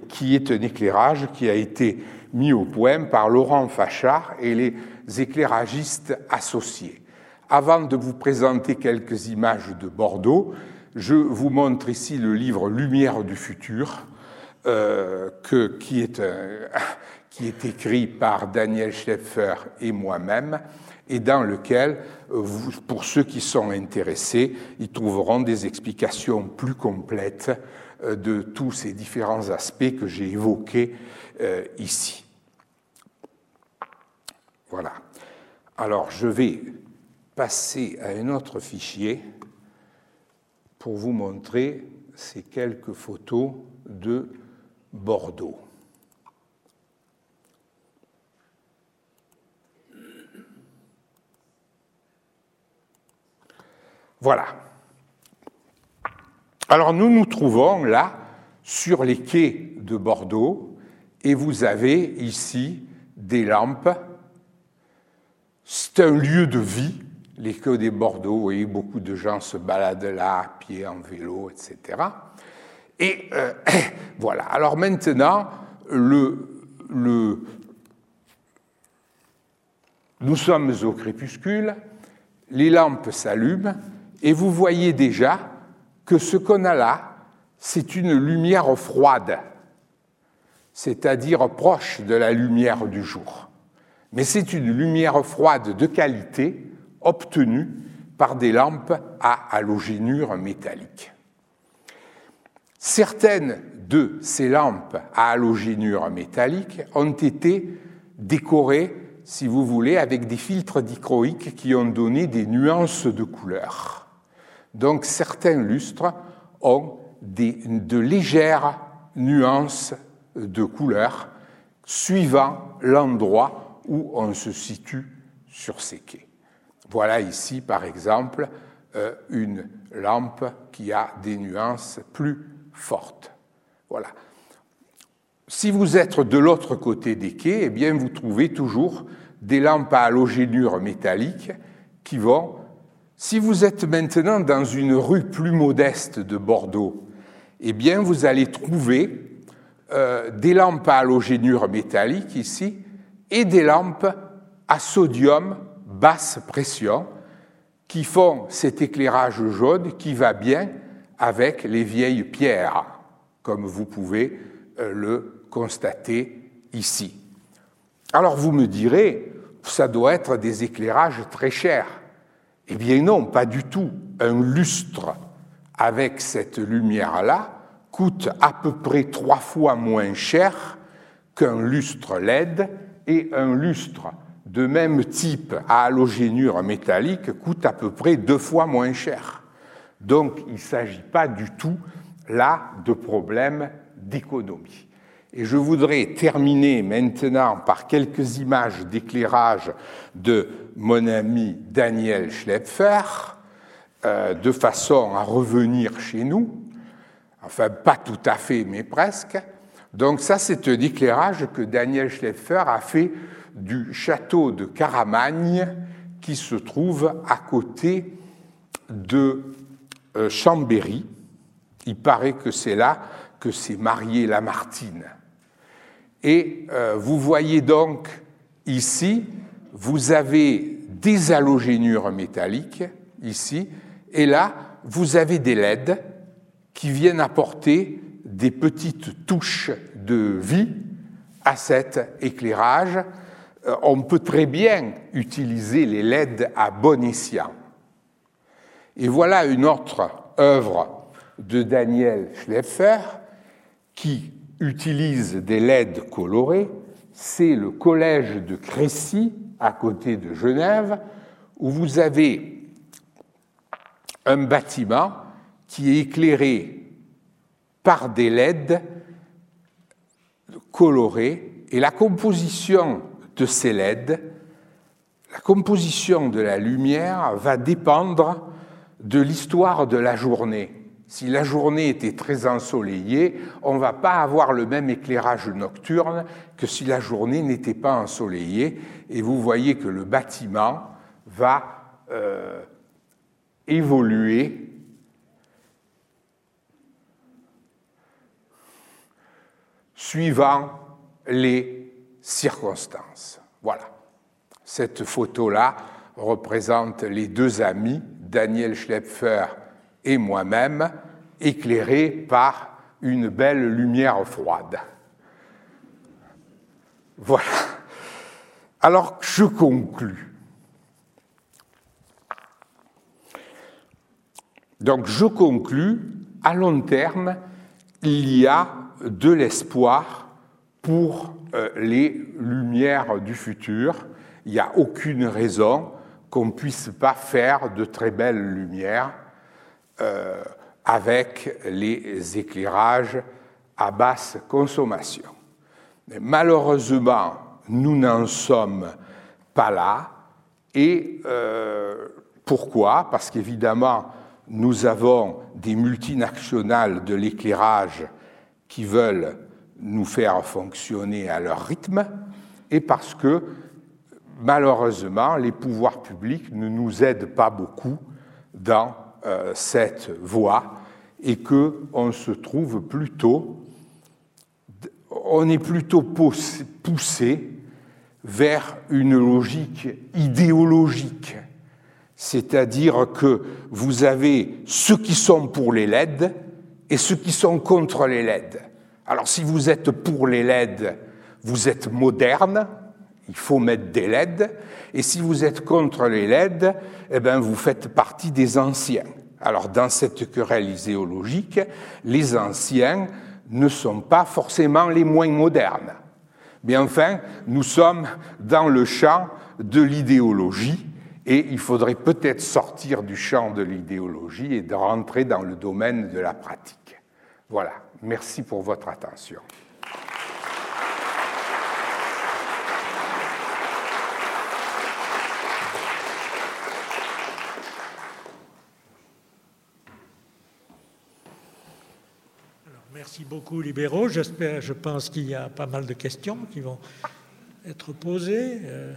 qui est un éclairage qui a été mis au point par Laurent Fachard et les éclairagistes associés. Avant de vous présenter quelques images de Bordeaux, je vous montre ici le livre Lumière du futur, euh, que, qui, est *laughs* qui est écrit par Daniel Scheffer et moi-même, et dans lequel, euh, pour ceux qui sont intéressés, ils trouveront des explications plus complètes euh, de tous ces différents aspects que j'ai évoqués euh, ici. Voilà. Alors, je vais passer à un autre fichier pour vous montrer ces quelques photos de Bordeaux. Voilà. Alors nous nous trouvons là sur les quais de Bordeaux et vous avez ici des lampes. C'est un lieu de vie, les quais de Bordeaux. Vous beaucoup de gens se baladent là à pied, en vélo, etc. Et euh, *coughs* voilà. Alors maintenant, nous sommes au crépuscule, les lampes s'allument et vous voyez déjà que ce qu'on a là, c'est une lumière froide, c'est-à-dire proche de la lumière du jour. Mais c'est une lumière froide de qualité obtenue par des lampes à halogénure métallique. Certaines de ces lampes à halogénure métallique ont été décorées, si vous voulez, avec des filtres dichroïques qui ont donné des nuances de couleurs. Donc certains lustres ont de légères nuances de couleur suivant l'endroit où on se situe sur ces quais. Voilà ici, par exemple, euh, une lampe qui a des nuances plus fortes. Voilà. Si vous êtes de l'autre côté des quais, eh bien, vous trouvez toujours des lampes à halogénure métallique qui vont si vous êtes maintenant dans une rue plus modeste de Bordeaux, eh bien, vous allez trouver euh, des lampes à halogénure métallique ici et des lampes à sodium basse pression qui font cet éclairage jaune qui va bien avec les vieilles pierres, comme vous pouvez euh, le constater ici. Alors vous me direz, ça doit être des éclairages très chers. Eh bien non, pas du tout. Un lustre avec cette lumière-là coûte à peu près trois fois moins cher qu'un lustre LED et un lustre de même type à halogénure métallique coûte à peu près deux fois moins cher. Donc il ne s'agit pas du tout là de problème d'économie. Et je voudrais terminer maintenant par quelques images d'éclairage de mon ami Daniel Schlepfer, euh, de façon à revenir chez nous. Enfin, pas tout à fait, mais presque. Donc ça, c'est un éclairage que Daniel Schlepfer a fait du château de Caramagne, qui se trouve à côté de euh, Chambéry. Il paraît que c'est là que s'est mariée Lamartine. Et euh, vous voyez donc ici, vous avez des halogénures métalliques, ici, et là, vous avez des LED qui viennent apporter des petites touches de vie à cet éclairage. Euh, on peut très bien utiliser les LED à bon escient. Et voilà une autre œuvre de Daniel Schleifer qui utilise des LED colorés, c'est le collège de Crécy, à côté de Genève, où vous avez un bâtiment qui est éclairé par des LED colorés, et la composition de ces LED, la composition de la lumière va dépendre de l'histoire de la journée. Si la journée était très ensoleillée, on ne va pas avoir le même éclairage nocturne que si la journée n'était pas ensoleillée. Et vous voyez que le bâtiment va euh, évoluer suivant les circonstances. Voilà. Cette photo-là représente les deux amis, Daniel Schlepfer et moi-même éclairés par une belle lumière froide. Voilà. Alors je conclus. Donc je conclus, à long terme, il y a de l'espoir pour euh, les lumières du futur. il n'y a aucune raison qu'on ne puisse pas faire de très belles lumières euh, avec les éclairages à basse consommation. Malheureusement, nous n'en sommes pas là. Et euh, pourquoi? Parce qu'évidemment, nous avons des multinationales de l'éclairage qui veulent nous faire fonctionner à leur rythme, et parce que malheureusement, les pouvoirs publics ne nous aident pas beaucoup dans cette voie et qu'on se trouve plutôt, on est plutôt poussé vers une logique idéologique. C'est-à-dire que vous avez ceux qui sont pour les LED et ceux qui sont contre les LED. Alors si vous êtes pour les LED, vous êtes moderne, il faut mettre des LED, et si vous êtes contre les LED, eh bien, vous faites partie des anciens. Alors, dans cette querelle idéologique, les anciens ne sont pas forcément les moins modernes. Mais enfin, nous sommes dans le champ de l'idéologie, et il faudrait peut-être sortir du champ de l'idéologie et de rentrer dans le domaine de la pratique. Voilà. Merci pour votre attention. Merci beaucoup, libéraux. J'espère, je pense qu'il y a pas mal de questions qui vont être posées. Euh,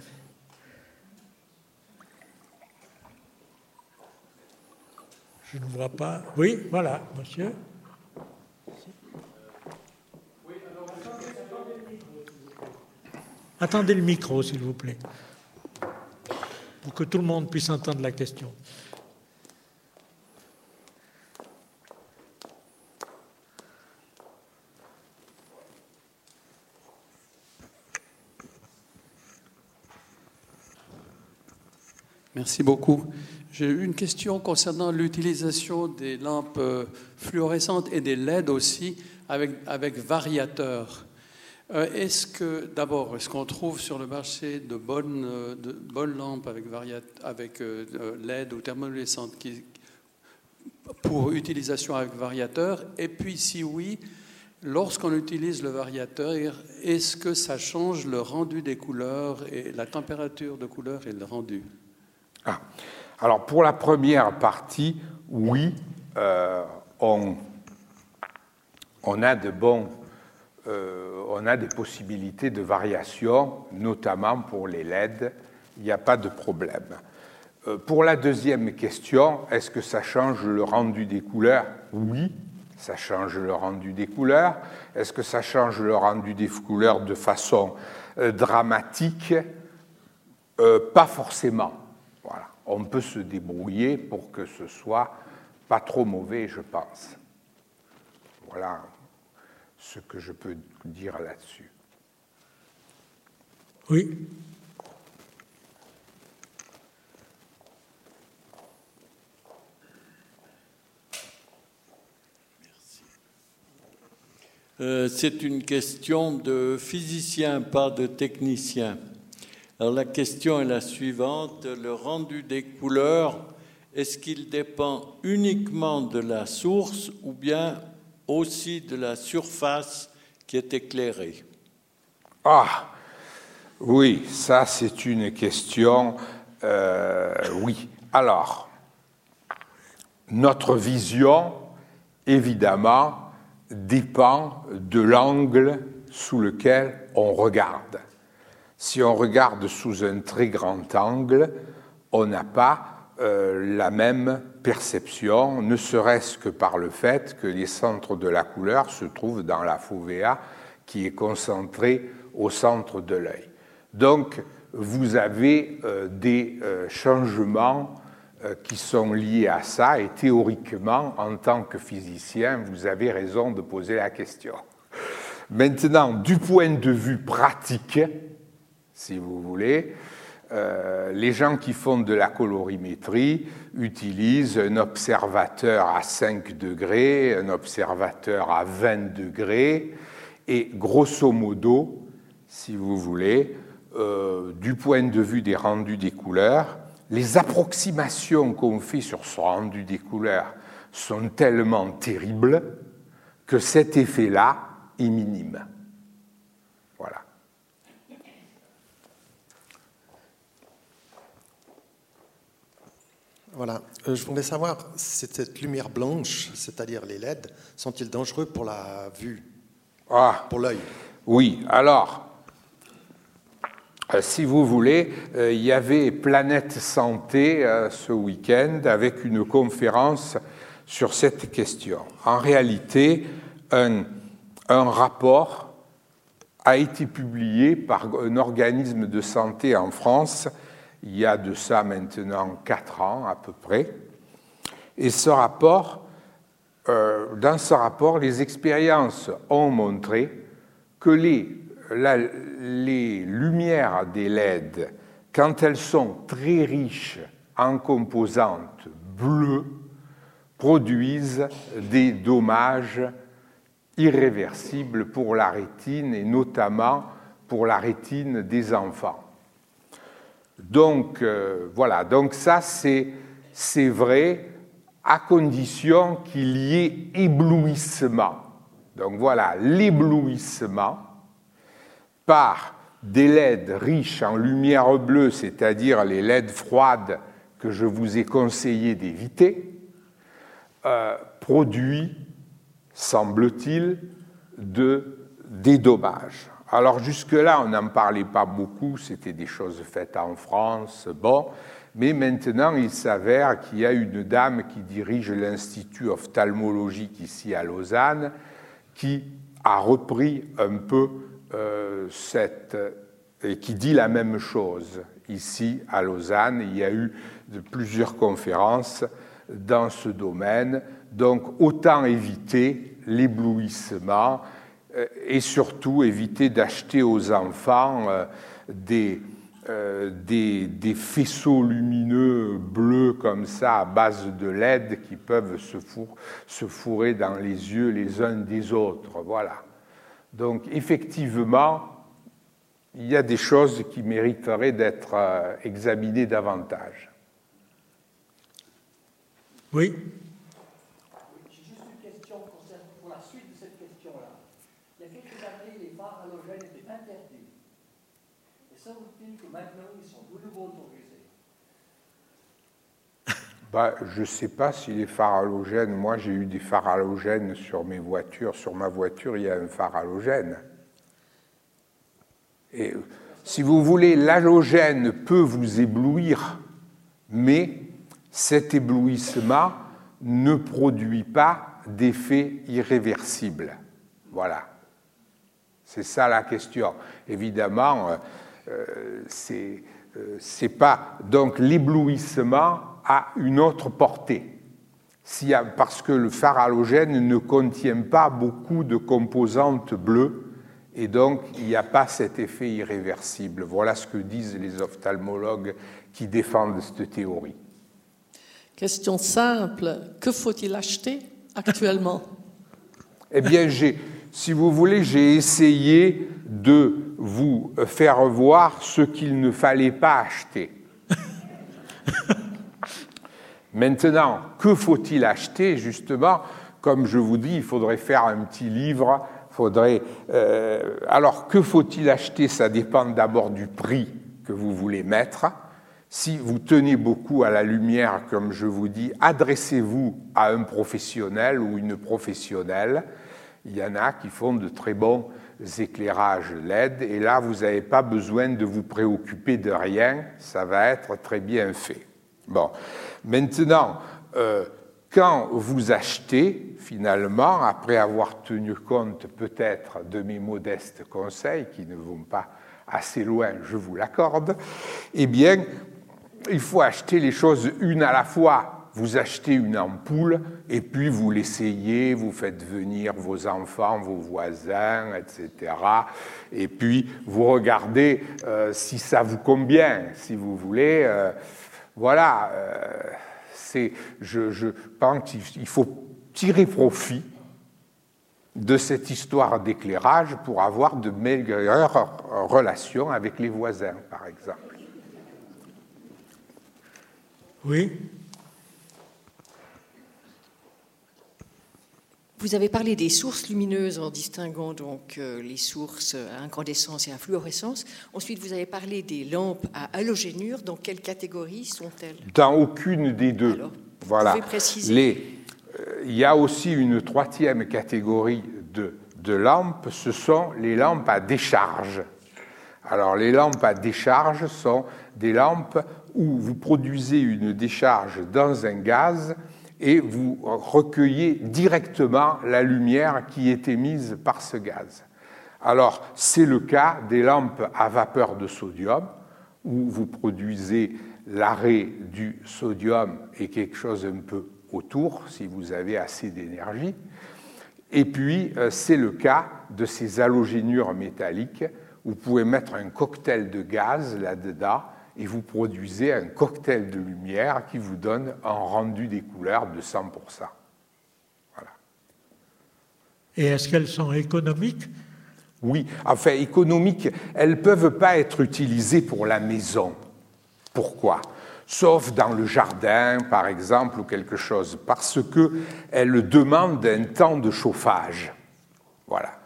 je ne vois pas. Oui, voilà, monsieur. Attendez le micro, s'il vous plaît, pour que tout le monde puisse entendre la question. Merci beaucoup. J'ai une question concernant l'utilisation des lampes euh, fluorescentes et des LED aussi avec, avec variateurs. Euh, est-ce que, d'abord, est-ce qu'on trouve sur le marché de bonnes, euh, bonnes lampes avec, avec LED ou thermoluminescentes pour utilisation avec variateur Et puis, si oui, lorsqu'on utilise le variateur, est-ce que ça change le rendu des couleurs et la température de couleur et le rendu? Ah. Alors pour la première partie, oui, euh, on, a de bons, euh, on a des possibilités de variation, notamment pour les LED. Il n'y a pas de problème. Euh, pour la deuxième question, est-ce que ça change le rendu des couleurs? Oui, ça change le rendu des couleurs. Est-ce que ça change le rendu des couleurs de façon dramatique? Pas forcément on peut se débrouiller pour que ce soit pas trop mauvais, je pense. Voilà ce que je peux dire là-dessus. Oui. Euh, c'est une question de physicien, pas de technicien. Alors la question est la suivante. Le rendu des couleurs, est-ce qu'il dépend uniquement de la source ou bien aussi de la surface qui est éclairée? Ah, oui, ça c'est une question. Euh, oui. Alors, notre vision, évidemment, dépend de l'angle sous lequel on regarde. Si on regarde sous un très grand angle, on n'a pas euh, la même perception, ne serait-ce que par le fait que les centres de la couleur se trouvent dans la fovea qui est concentrée au centre de l'œil. Donc, vous avez euh, des euh, changements qui sont liés à ça et théoriquement, en tant que physicien, vous avez raison de poser la question. Maintenant, du point de vue pratique, si vous voulez. Euh, les gens qui font de la colorimétrie utilisent un observateur à 5 degrés, un observateur à 20 degrés, et grosso modo, si vous voulez, euh, du point de vue des rendus des couleurs, les approximations qu'on fait sur ce rendu des couleurs sont tellement terribles que cet effet-là est minime. Voilà. Voilà. Euh, je voulais savoir, cette lumière blanche, c'est-à-dire les LED, sont-ils dangereux pour la vue? Ah, Pour l'œil? Oui. Alors, euh, si vous voulez, euh, il y avait Planète Santé ce week-end avec une conférence sur cette question. En réalité, un, un rapport a été publié par un organisme de santé en France il y a de ça maintenant quatre ans à peu près. Et ce rapport, euh, dans ce rapport, les expériences ont montré que les, les lumières des LED, quand elles sont très riches en composantes bleues, produisent des dommages irréversibles pour la rétine et notamment pour la rétine des enfants. Donc euh, voilà, donc ça c'est vrai à condition qu'il y ait éblouissement. Donc voilà, l'éblouissement par des LED riches en lumière bleue, c'est-à-dire les LED froides que je vous ai conseillé d'éviter, euh, produit, semble-t-il, de, des. Alors jusque-là, on n'en parlait pas beaucoup, c'était des choses faites en France, bon, mais maintenant il s'avère qu'il y a une dame qui dirige l'Institut ophtalmologique ici à Lausanne, qui a repris un peu euh, cette... et qui dit la même chose ici à Lausanne. Il y a eu plusieurs conférences dans ce domaine, donc autant éviter l'éblouissement et surtout éviter d'acheter aux enfants euh, des, euh, des, des, faisceaux lumineux bleus comme ça à base de LED qui peuvent se, se fourrer dans les yeux les uns des autres. Voilà. Donc effectivement, il y a des choses qui mériteraient d'être examinées davantage. Oui. Bah, je ne sais pas si les phares moi j'ai eu des phares sur mes voitures, sur ma voiture il y a un phare halogène. Et si vous voulez, l'halogène peut vous éblouir, mais cet éblouissement ne produit pas d'effet irréversible. Voilà. C'est ça la question. Évidemment, euh, euh c'est euh, pas donc l'éblouissement a une autre portée. parce que le phare halogène ne contient pas beaucoup de composantes bleues et donc il n'y a pas cet effet irréversible. Voilà ce que disent les ophtalmologues qui défendent cette théorie. Question simple, que faut-il acheter actuellement? *laughs* Eh bien, si vous voulez, j'ai essayé de vous faire voir ce qu'il ne fallait pas acheter. *laughs* Maintenant, que faut-il acheter justement? Comme je vous dis, il faudrait faire un petit livre. Faudrait, euh, alors, que faut-il acheter? Ça dépend d'abord du prix que vous voulez mettre. Si vous tenez beaucoup à la lumière, comme je vous dis, adressez-vous à un professionnel ou une professionnelle. Il y en a qui font de très bons éclairages LED, et là, vous n'avez pas besoin de vous préoccuper de rien, ça va être très bien fait. Bon, maintenant, euh, quand vous achetez, finalement, après avoir tenu compte peut-être de mes modestes conseils, qui ne vont pas assez loin, je vous l'accorde, eh bien, il faut acheter les choses une à la fois. Vous achetez une ampoule et puis vous l'essayez, vous faites venir vos enfants, vos voisins, etc. Et puis vous regardez euh, si ça vous convient, si vous voulez. Euh, voilà, euh, je, je pense qu'il faut tirer profit de cette histoire d'éclairage pour avoir de meilleures relations avec les voisins, par exemple. Oui. Vous avez parlé des sources lumineuses en distinguant donc euh, les sources à incandescence et à fluorescence. Ensuite, vous avez parlé des lampes à halogénure. Dans quelle catégorie sont-elles? Dans aucune des deux. Alors, voilà. pouvez préciser Les, euh, il y a aussi une troisième catégorie de, de lampes, ce sont les lampes à décharge. Alors les lampes à décharge sont des lampes où vous produisez une décharge dans un gaz et vous recueillez directement la lumière qui est émise par ce gaz. Alors c'est le cas des lampes à vapeur de sodium où vous produisez l'arrêt du sodium et quelque chose un peu autour si vous avez assez d'énergie. Et puis, euh, c'est le cas de ces halogénures métalliques. Vous pouvez mettre un cocktail de gaz là-dedans et vous produisez un cocktail de lumière qui vous donne un rendu des couleurs de 100%. Voilà. Et est-ce qu'elles sont économiques? Oui, enfin, économiques, elles ne peuvent pas être utilisées pour la maison. Pourquoi? Sauf dans le jardin, par exemple, ou quelque chose, parce qu'elles demandent un temps de chauffage. Voilà.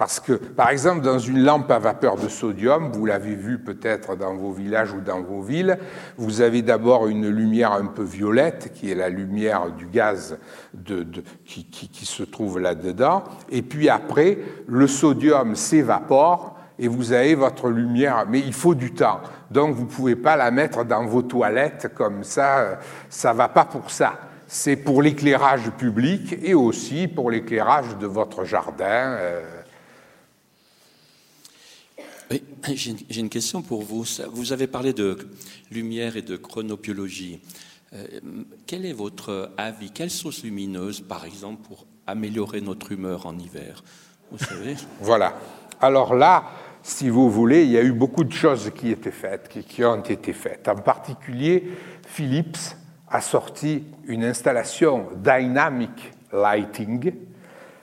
Parce que, par exemple, dans une lampe à vapeur de sodium, vous l'avez vu peut-être dans vos villages ou dans vos villes, vous avez d'abord une lumière un peu violette, qui est la lumière du gaz qui se trouve là-dedans, et puis après, le sodium s'évapore et vous avez votre lumière, mais il faut du temps. Donc vous ne pouvez pas la mettre dans vos toilettes comme ça, ça ne va pas pour ça. C'est pour l'éclairage public et aussi pour l'éclairage de votre jardin. Euh, Oui, j'ai une question pour vous. Vous avez parlé de lumière et de chronobiologie. Euh, quel est votre avis Quelles sources lumineuses, par exemple, pour améliorer notre humeur en hiver? Vous savez? *laughs* Voilà. Alors là, si vous voulez, il y a eu beaucoup de choses qui étaient faites, qui, qui ont été faites. En particulier, Philips a sorti une installation Dynamic Lighting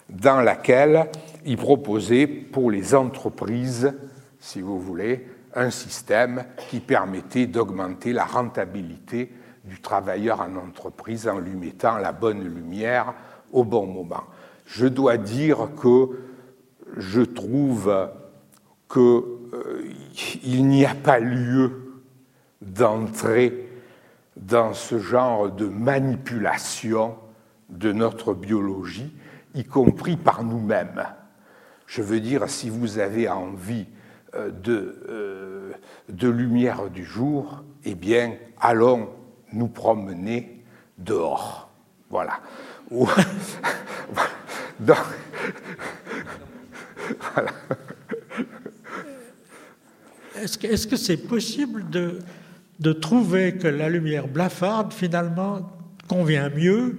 dans laquelle il proposait pour les entreprises si vous voulez, un système qui permettait d'augmenter la rentabilité du travailleur en entreprise en lui mettant la bonne lumière au bon moment. Je dois dire que je trouve qu'il euh, n'y a pas lieu d'entrer dans ce genre de manipulation de notre biologie, y compris par nous-mêmes. Je veux dire, si vous avez envie de, euh, de lumière du jour, eh bien, allons nous promener dehors. Voilà. *laughs* Donc, voilà. Est-ce que c'est possible de, de trouver que la lumière blafarde, finalement, convient mieux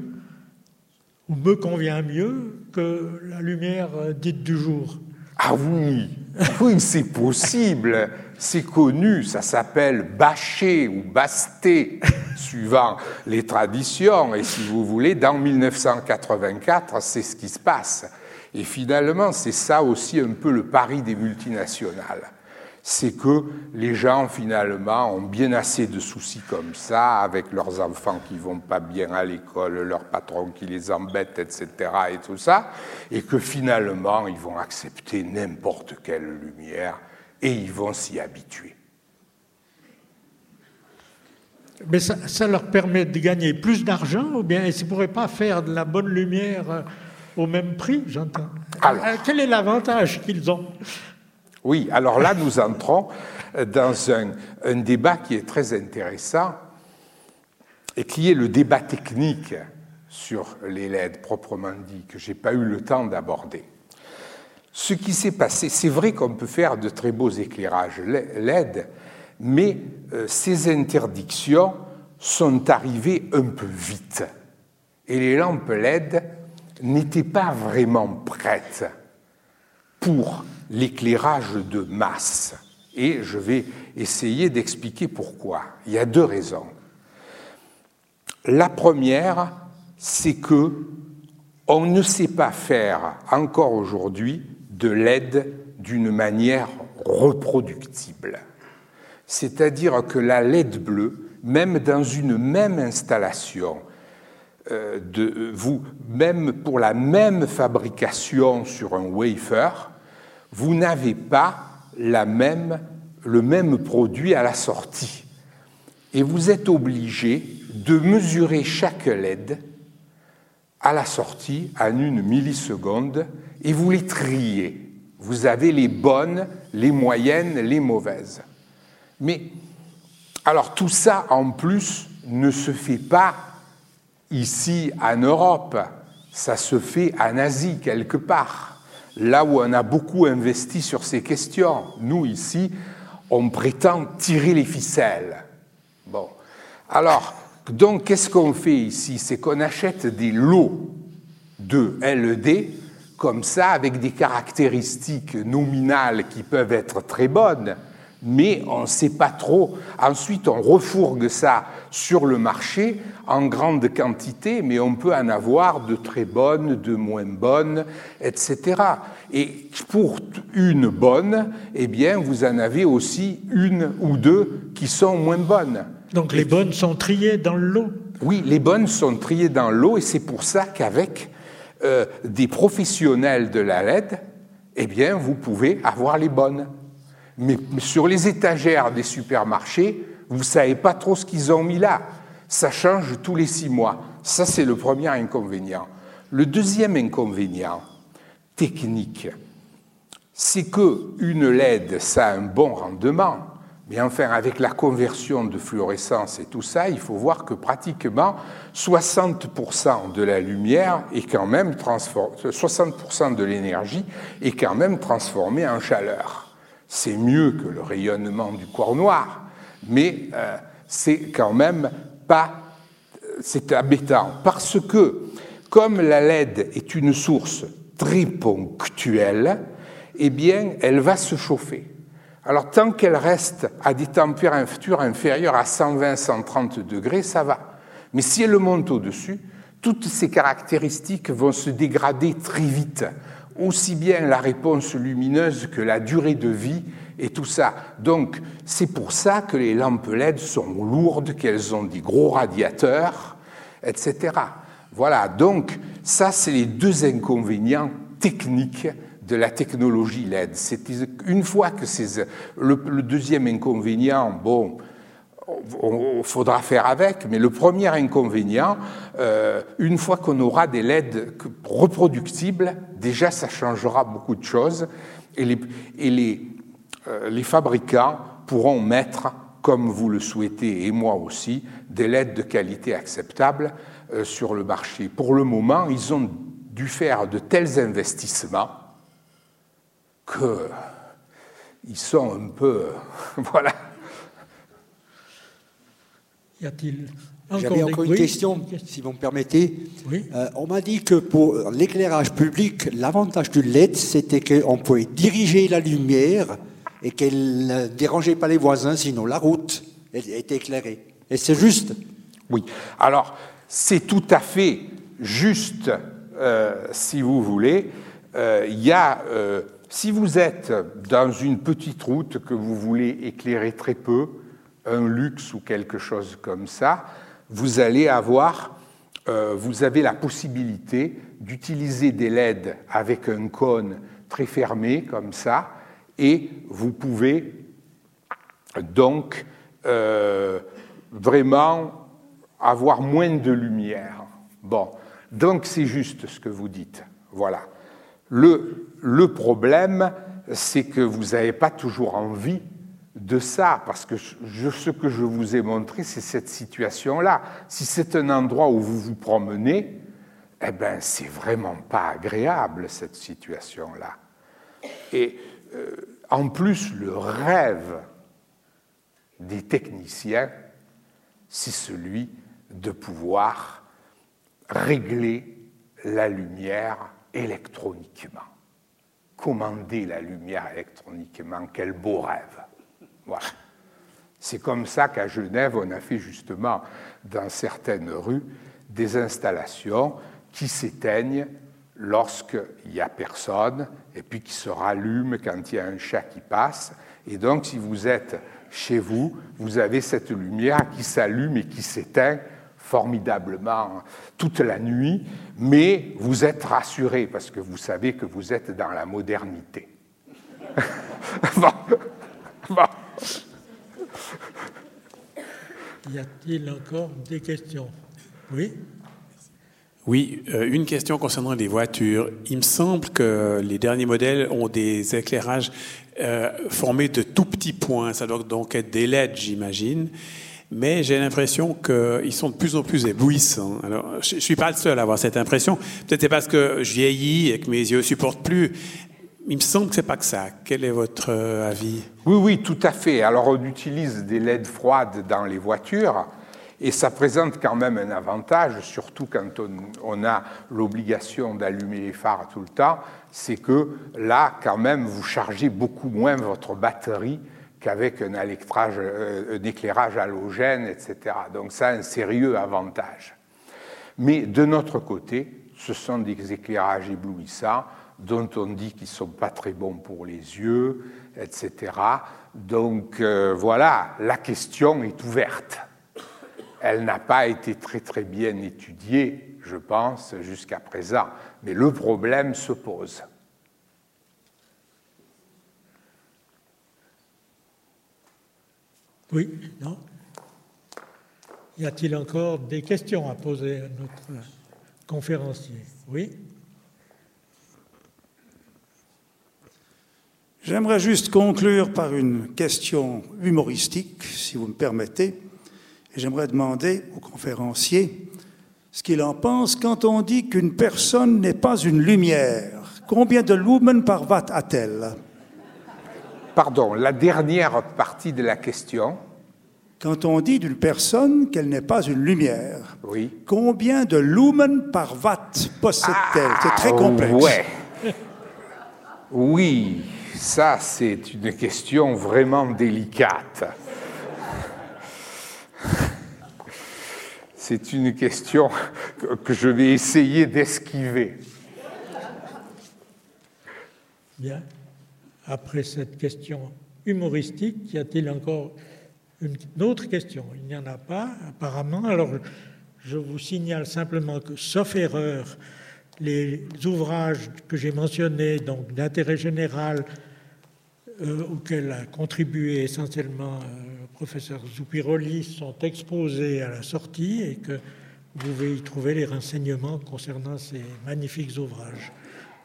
ou me convient mieux que la lumière dite du jour? Ah oui, *laughs* oui, c'est possible. C'est connu, ça s'appelle bâcher ou basté, *laughs* suivant les traditions. Et si vous voulez, dans 1984, c'est ce qui se passe. Et finalement, c'est ça aussi un peu le pari des multinationales. C'est que les gens, finalement, ont bien assez de soucis comme ça, avec leurs enfants qui vont pas bien à l'école, leur patron qui les embête, etc., et tout ça, et que finalement, ils vont accepter n'importe quelle lumière et ils vont s'y habituer. Mais ça, ça, leur permet de gagner plus d'argent ou bien ils ne pourraient pas faire de la bonne lumière au même prix, j'entends? Quel est l'avantage qu'ils ont? Oui, alors là, nous entrons dans un, débat qui est très intéressant et qui est le débat technique sur les LED proprement dit, que je n'ai pas eu le temps d'aborder. Ce qui s'est passé, c'est vrai qu'on peut faire de très beaux éclairages LED, mais euh, ces interdictions sont arrivées un peu vite. Et les lampes LED n'étaient pas vraiment prêtes pour l'éclairage de masse. Et je vais essayer d'expliquer pourquoi. Il y a deux raisons. La première, c'est que on ne sait pas faire encore aujourd'hui de LED d'une manière reproductible. C'est-à-dire que la LED bleue, même dans une même installation, de, vous, même pour la même fabrication sur un wafer, vous n'avez pas la même, le même produit à la sortie. Et vous êtes obligé de mesurer chaque LED à la sortie en une milliseconde et vous les triez. Vous avez les bonnes, les moyennes, les mauvaises. Mais alors tout ça en plus ne se fait pas ici en Europe, ça se fait en Asie quelque part, là où on a beaucoup investi sur ces questions. Nous ici, on prétend tirer les ficelles. Bon, alors donc qu'est-ce qu'on fait ici? C'est qu'on achète des lots de LED comme ça, avec des caractéristiques nominales qui peuvent être très bonnes, mais on ne sait pas trop. Ensuite, on refourgue ça sur le marché en grande quantité, mais on peut en avoir de très bonnes, de moins bonnes, etc. Et pour une bonne, eh bien, vous en avez aussi une ou deux qui sont moins bonnes. Donc les bonnes sont triées dans le lot Oui, les bonnes sont triées dans l'eau, et c'est pour ça qu'avec euh, des professionnels de la LED, eh bien, vous pouvez avoir les bonnes. Mais sur les étagères des supermarchés, vous ne savez pas trop ce qu'ils ont mis là. Ça change tous les six mois. Ça, c'est le premier inconvénient. Le deuxième inconvénient technique, c'est qu'une LED, ça a un bon rendement, mais enfin, avec la conversion de fluorescence et tout ça, il faut voir que pratiquement 60% de la lumière est quand même 60% de l'énergie est quand même transformée en chaleur. C'est mieux que le rayonnement du corps noir, mais euh, c'est quand même pas, c'est embêtant parce que comme la LED est une source très ponctuelle, eh bien, elle va se chauffer. Alors tant qu'elle reste à des températures inférieures à 120-130 degrés, ça va. Mais si elle monte au-dessus, toutes ces caractéristiques vont se dégrader très vite, aussi bien la réponse lumineuse que la durée de vie et tout ça. Donc c'est pour ça que les lampes LED sont lourdes, qu'elles ont des gros radiateurs, etc. Voilà, donc ça c'est les deux inconvénients techniques de la technologie LED. Une fois que c'est le, deuxième inconvénient, bon, il faudra faire avec, mais le premier inconvénient, euh, une fois qu'on aura des LED reproductibles, déjà ça changera beaucoup de choses et euh, les fabricants pourront mettre, comme vous le souhaitez et moi aussi, des LED de qualité acceptable euh, sur le marché. Pour le moment, ils ont dû faire de tels investissements qu'ils sont un peu. *laughs* voilà. Y a-t-il J'avais encore une question, si vous me permettez. Oui. Euh, on m'a dit que pour l'éclairage public, l'avantage du LED, c'était qu'on pouvait diriger la lumière et qu'elle ne dérangeait pas les voisins, sinon la route était éclairée. Et c'est juste? Oui. Alors, c'est tout à fait juste, euh, si vous voulez. Euh, il y a si vous êtes dans une petite route que vous voulez éclairer très peu, un luxe ou quelque chose comme ça, vous allez avoir, euh, vous avez la possibilité d'utiliser des LED avec un cône très fermé comme ça, et vous pouvez donc euh, vraiment avoir moins de lumière. Bon, donc c'est juste ce que vous dites. Voilà. Le, le problème, c'est que vous n'avez pas toujours envie de ça, parce que ce que je vous ai montré, c'est cette situation-là. Si c'est un endroit où vous vous promenez, eh ben, c'est vraiment pas agréable cette situation-là. Et euh, en plus, le rêve des techniciens, c'est celui de pouvoir régler la lumière électroniquement. Commander la lumière électroniquement, quel beau rêve. Voilà. C'est comme ça qu'à Genève, on a fait justement dans certaines rues des installations qui s'éteignent lorsqu'il n'y a personne et puis qui se rallument quand il y a un chat qui passe. Et donc, si vous êtes chez vous, vous avez cette lumière qui s'allume et qui s'éteint formidablement toute la nuit, mais vous êtes rassuré parce que vous savez que vous êtes dans la modernité. *laughs* Y a-t-il encore des questions? Oui? Oui, euh, une question concernant les voitures. Il me semble que les derniers modèles ont des éclairages euh, formés de tout petits points. Ça doit donc être des LED, j'imagine. Mais j'ai l'impression qu'ils sont de plus en plus éblouissants. Alors, je ne suis pas le seul à avoir cette impression. Peut-être c'est parce que je vieillis et que mes yeux ne supportent plus. Il me semble que c'est pas que ça. Quel est votre euh, avis? Oui, oui, tout à fait. Alors, on utilise des LED froides dans les voitures. Et ça présente quand même un avantage, surtout quand on, a l'obligation d'allumer les phares tout le temps, c'est que là, quand même, vous chargez beaucoup moins votre batterie qu'avec un, euh, un éclairage halogène, etc. Donc ça a un sérieux avantage. Mais de notre côté, ce sont des éclairages éblouissants dont on dit qu'ils ne sont pas très bons pour les yeux, etc. Donc euh, voilà, la question est ouverte elle n'a pas été très très bien étudiée, je pense, jusqu'à présent. Mais le problème se pose. Oui, non Y a-t-il encore des questions à poser à notre conférencier? Oui J'aimerais juste conclure par une question humoristique, si vous me permettez. J'aimerais demander au conférencier ce qu'il en pense quand on dit qu'une personne n'est pas une lumière. Combien de lumens par watt a-t-elle? Pardon, la dernière partie de la question. Quand on dit d'une personne qu'elle n'est pas une lumière, oui. combien de lumens par watt possède-t-elle? C'est très ah, complexe. Ouais. Oui, ça c'est une question vraiment délicate. C'est une question que je vais essayer d'esquiver. Bien. Après cette question humoristique, y a-t-il encore une autre question? Il n'y en a pas, apparemment. Alors, je vous signale simplement que, sauf erreur, les ouvrages que j'ai mentionnés, donc d'intérêt général, euh, a contribué essentiellement euh, professeur Zoupiroli sont exposés à la sortie et que vous pouvez y trouver les renseignements concernant ces magnifiques ouvrages.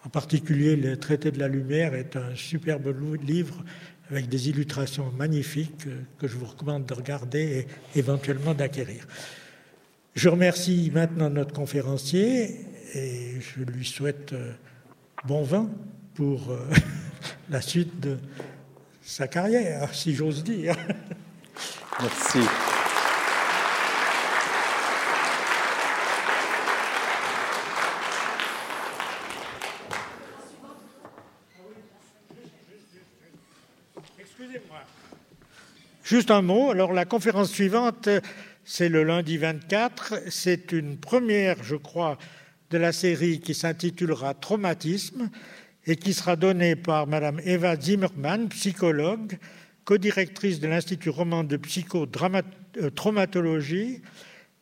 En particulier, le Traité de la Lumière est un superbe livre avec des illustrations magnifiques que je vous recommande de regarder et éventuellement d'acquérir. Je remercie maintenant notre conférencier et je lui souhaite euh, bon vin pour euh, *laughs* la suite de sa carrière, si j'ose dire. Merci. Excusez-moi. Juste un mot. Alors, la conférence suivante, c'est le lundi 24. C'est une première, je crois, de la série qui s'intitulera Traumatisme et qui sera donnée par Madame Eva Zimmermann, psychologue, co-directrice de l'Institut roman de psychotraumatologie,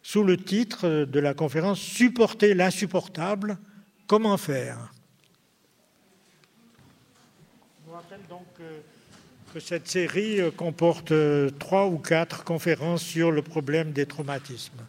sous le titre de la conférence Supporter l'insupportable, comment faire? Je vous rappelle donc que cette série comporte trois ou quatre conférences sur le problème des traumatismes.